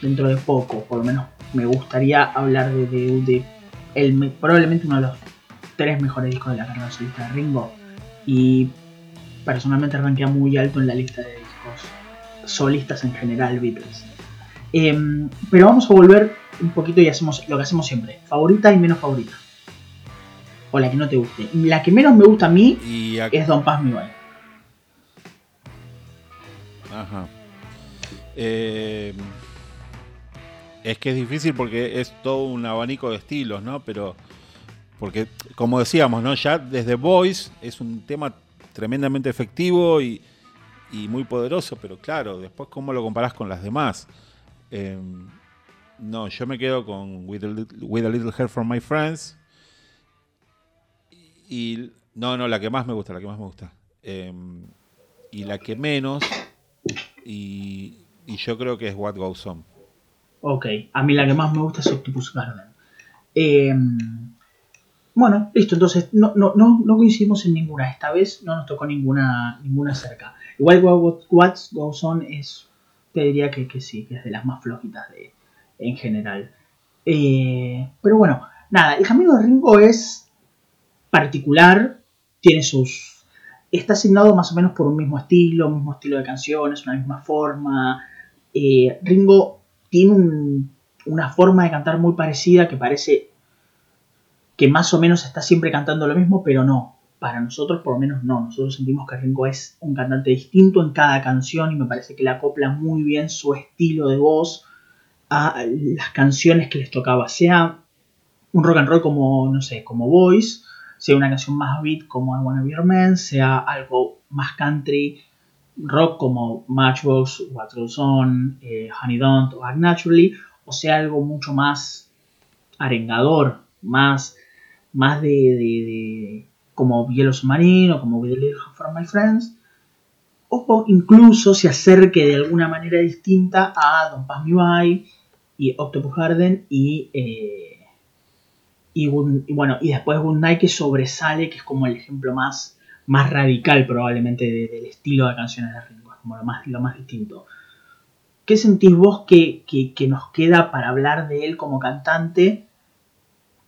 dentro de poco, por lo menos me gustaría hablar de, el, probablemente uno de los tres mejores discos de la carrera solista de Ringo. Y personalmente arranquea muy alto en la lista de discos solistas en general, Beatles. Em, pero vamos a volver un poquito y hacemos lo que hacemos siempre: favorita y menos favorita. O la que no te guste. La que menos me gusta a mí es Don Paz Mi Ajá. Eh, es que es difícil porque es todo un abanico de estilos, ¿no? Pero, porque como decíamos, ¿no? Ya desde Voice es un tema tremendamente efectivo y, muy poderoso, pero claro, después cómo lo comparás con las demás. Eh, no, yo me quedo con With a, Little, Help from My Friends. Y no, no, la que más me gusta, la que más me gusta. Eh, y la que menos, y, yo creo que es What Goes On. Ok, a mí la que más me gusta es Octopus Garden. Em, bueno, listo, entonces no, no, no, no, coincidimos en ninguna. Esta vez no nos tocó ninguna, ninguna cerca. Igual What, What Goes On es, te diría que, que, sí, que es de las más flojitas de, en general. Eh, pero bueno, nada, el camino de Ringo es particular, tiene sus, está asignado más o menos por un mismo estilo, un mismo estilo de canciones, una misma forma. Eh, Ringo tiene una forma de cantar muy parecida que parece que más o menos está siempre cantando lo mismo, pero no. Para nosotros, por lo menos, no. Nosotros sentimos que Ringo es un cantante distinto en cada canción y me parece que le acopla muy bien su estilo de voz las canciones que les tocaba. Sea un rock and roll como, no sé, como Voice, sea una canción más beat como I Wanna Be Your Man, sea algo más country, rock como Matchbox, What Goes eh, Honey Don't o Act Naturally, o sea algo mucho más arengador, más, más de, de, como Hielo Submarino, como With a Little from My Friends, o incluso se acerque de alguna manera distinta a Don't Pass Me By y Octopus Garden y eh, y, bueno, y después Good Night que sobresale, que es como el ejemplo más, más radical probablemente del estilo de canciones de Ringo, es como lo más, lo más distinto. ¿Qué sentís vos que, nos queda para hablar de él como cantante?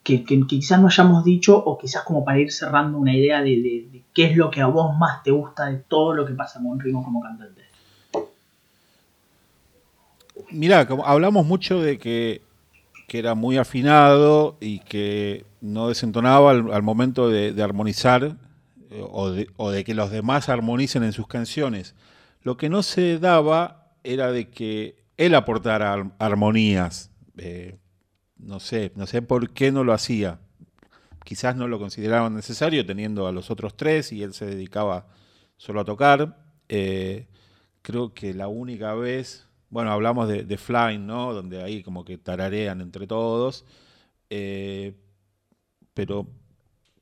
Que, quizás no hayamos dicho, o quizás como para ir cerrando una idea de, qué es lo que a vos más te gusta de todo lo que pasa con Ringo como cantante. Mira, como hablamos mucho de que que era muy afinado y que no desentonaba al, momento de, armonizar eh, o, de, que los demás armonicen en sus canciones. Lo que no se daba era de que él aportara armonías. Eh, no sé, no sé por qué no lo hacía. Quizás no lo consideraban necesario teniendo a los otros tres y él se dedicaba solo a tocar. Eh, creo que la única vez bueno, hablamos de, Flying, ¿no? Donde ahí como que tararean entre todos. Eh, pero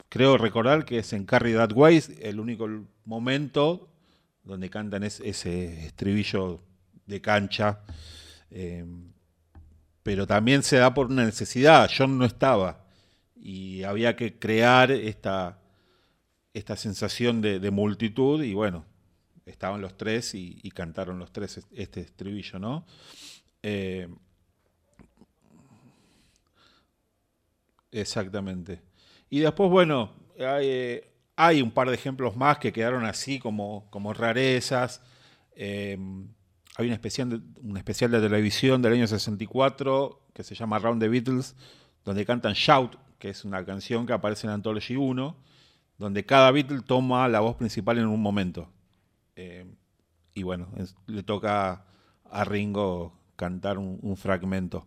creo recordar que es en Carry That Way el único momento donde cantan ese estribillo de cancha. Eh, pero también se da por una necesidad. John no estaba y había que crear esta, esta sensación de, multitud y bueno, estaban los tres y, cantaron los tres este estribillo, ¿no? Eh, exactamente. Y después, bueno, hay, hay, un par de ejemplos más que quedaron así como, como rarezas. Eh, hay un especial, un especial de televisión del año 64 que se llama Round the Beatles, donde cantan Shout, que es una canción que aparece en Anthology 1, donde cada Beatle toma la voz principal en un momento. Eh, y bueno, le toca a Ringo cantar un, fragmento.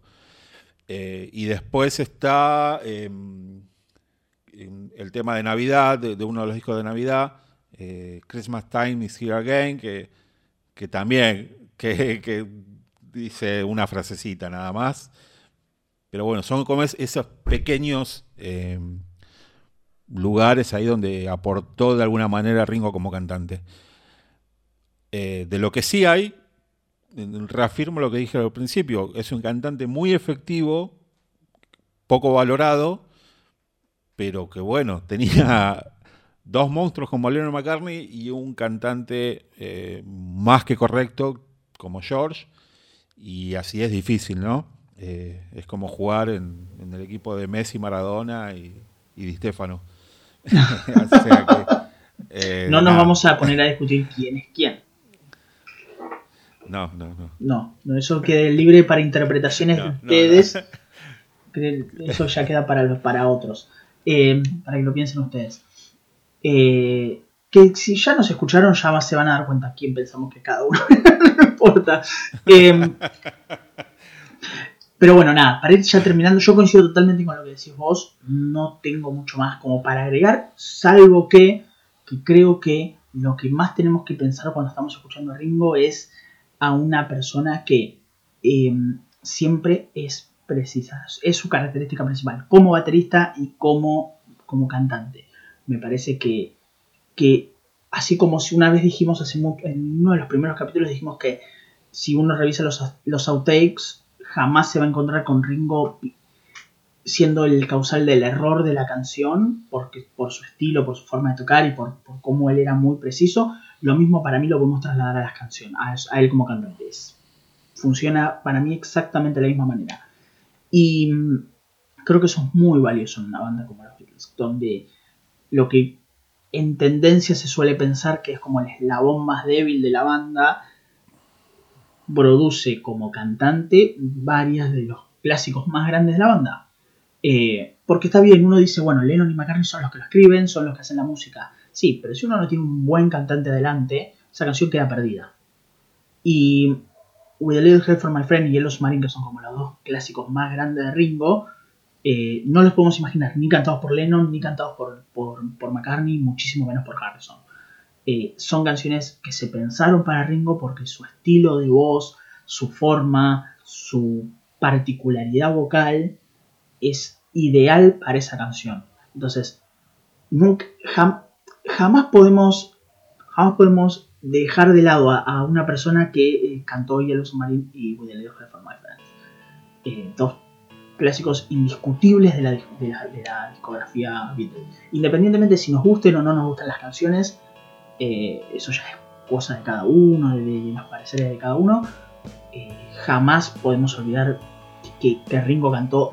Eh, y después está em, el tema de Navidad, de, uno de los discos de Navidad, eh, Christmas Time is Here Again, que, que también que, dice una frasecita nada más. Pero bueno, son como esos pequeños em, lugares ahí donde aportó de alguna manera Ringo como cantante. Eh, de lo que sí hay, reafirmo lo que dije al principio, es un cantante muy efectivo, poco valorado, pero que bueno, tenía dos monstruos como Lennon McCartney y un cantante eh, más que correcto como George, y así es difícil, ¿no? Eh, es como jugar en, el equipo de Messi, Maradona y, y Di Stefano. Eh, no nos vamos a poner a discutir quién es quién. No, no, no. No, eso quede libre para interpretaciones de ustedes. eso ya queda para, para otros. Eh, para que lo piensen ustedes. Eh, que si ya nos escucharon, ya se van a dar cuenta quién pensamos que cada uno. no importa. Em, pero bueno, nada, para ir ya terminando, yo coincido totalmente con lo que decís vos. No tengo mucho más como para agregar, salvo que, que creo que lo que más tenemos que pensar cuando estamos escuchando a Ringo es a una persona que em, siempre es precisa. Es su característica principal, como baterista y como, como cantante. Me parece que que así como si una vez dijimos hace en uno de los primeros capítulos dijimos que si uno revisa los, los outtakes jamás se va a encontrar con Ringo siendo el causal del error de la canción porque por su estilo, por su forma de tocar y por, cómo él era muy preciso. Lo mismo para mí lo podemos trasladar a las canciones, a, él como cantante. funciona para mí exactamente de la misma manera. Y mm, creo que eso es muy valioso en una banda como los Beatles, donde lo que en tendencia se suele pensar que es como el eslabón más débil de la banda, produce como cantante varias de los clásicos más grandes de la banda. Eh, porque está bien, uno dice, bueno, Lennon y McCartney son los que lo escriben, son los que hacen la música. Sí, pero si uno no tiene un buen cantante adelante, esa canción queda perdida. Y With a Little Help from My Friend y Yellow Submarine, que son como los dos clásicos más grandes de Ringo, eh, no los podemos imaginar ni cantados por Lennon, ni cantados por, por, McCartney, muchísimo menos por Harrison. Eh, son canciones que se pensaron para Ringo porque su estilo de voz, su forma, su particularidad vocal es ideal para esa canción. Entonces, nunca, jamás podemos jamás podemos dejar de lado a, una persona que eh, cantó Yellow Submarine y With a Little for My Friends. dos clásicos indiscutibles de la, discografía Beatles. Independientemente si nos gusten o no nos gustan las canciones, eh, eso ya es cosa de cada uno, de, los pareceres de cada uno. Eh, jamás podemos olvidar que, Ringo cantó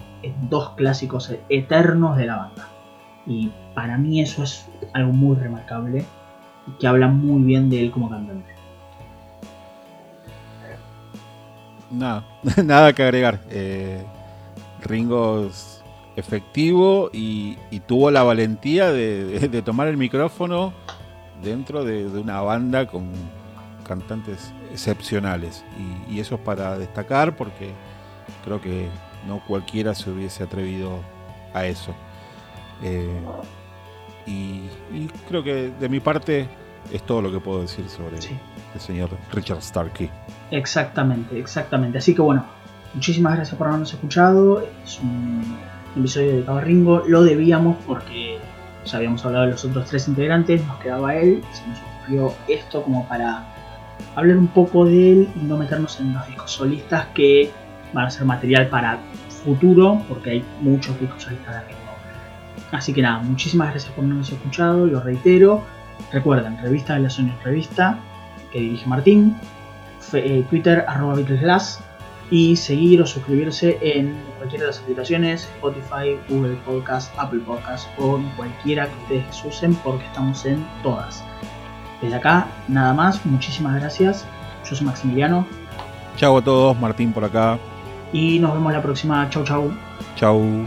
dos clásicos eternos de la banda. Y para mí eso es algo muy remarcable y que habla muy bien de él como cantante. Nada, nada que agregar. Eh, Ringo es efectivo y, tuvo la valentía de, tomar el micrófono dentro de, una banda con cantantes excepcionales. Y, eso es para destacar porque creo que no cualquiera se hubiese atrevido a eso. Eh, y, creo que de mi parte es todo lo que puedo decir sobre el señor Richard Starkey. Exactamente, exactamente. Así que bueno, Muchísimas gracias por habernos escuchado. Es un episodio dedicado a Ringo. Lo debíamos porque ya habíamos hablado de los otros tres integrantes. Nos quedaba él. Se nos ocurrió esto como para hablar un poco de él y no meternos en los discos solistas que van a ser material para futuro, porque hay muchos discos solistas de Ringo. Así que nada, muchísimas gracias por habernos escuchado, lo reitero. Recuerden, revista de la Sony Revista, que dirige Martín, eh, Twitter, arroba Beatlesglass, y seguir o suscribirse en cualquiera de las aplicaciones, Spotify, Google Podcast, Apple Podcast o cualquiera que ustedes usen porque estamos en todas. Desde acá, nada más, muchísimas gracias. Yo soy Maximiliano. Chau a todos, Martín por acá. Y nos vemos la próxima. Chau, chau. Chau.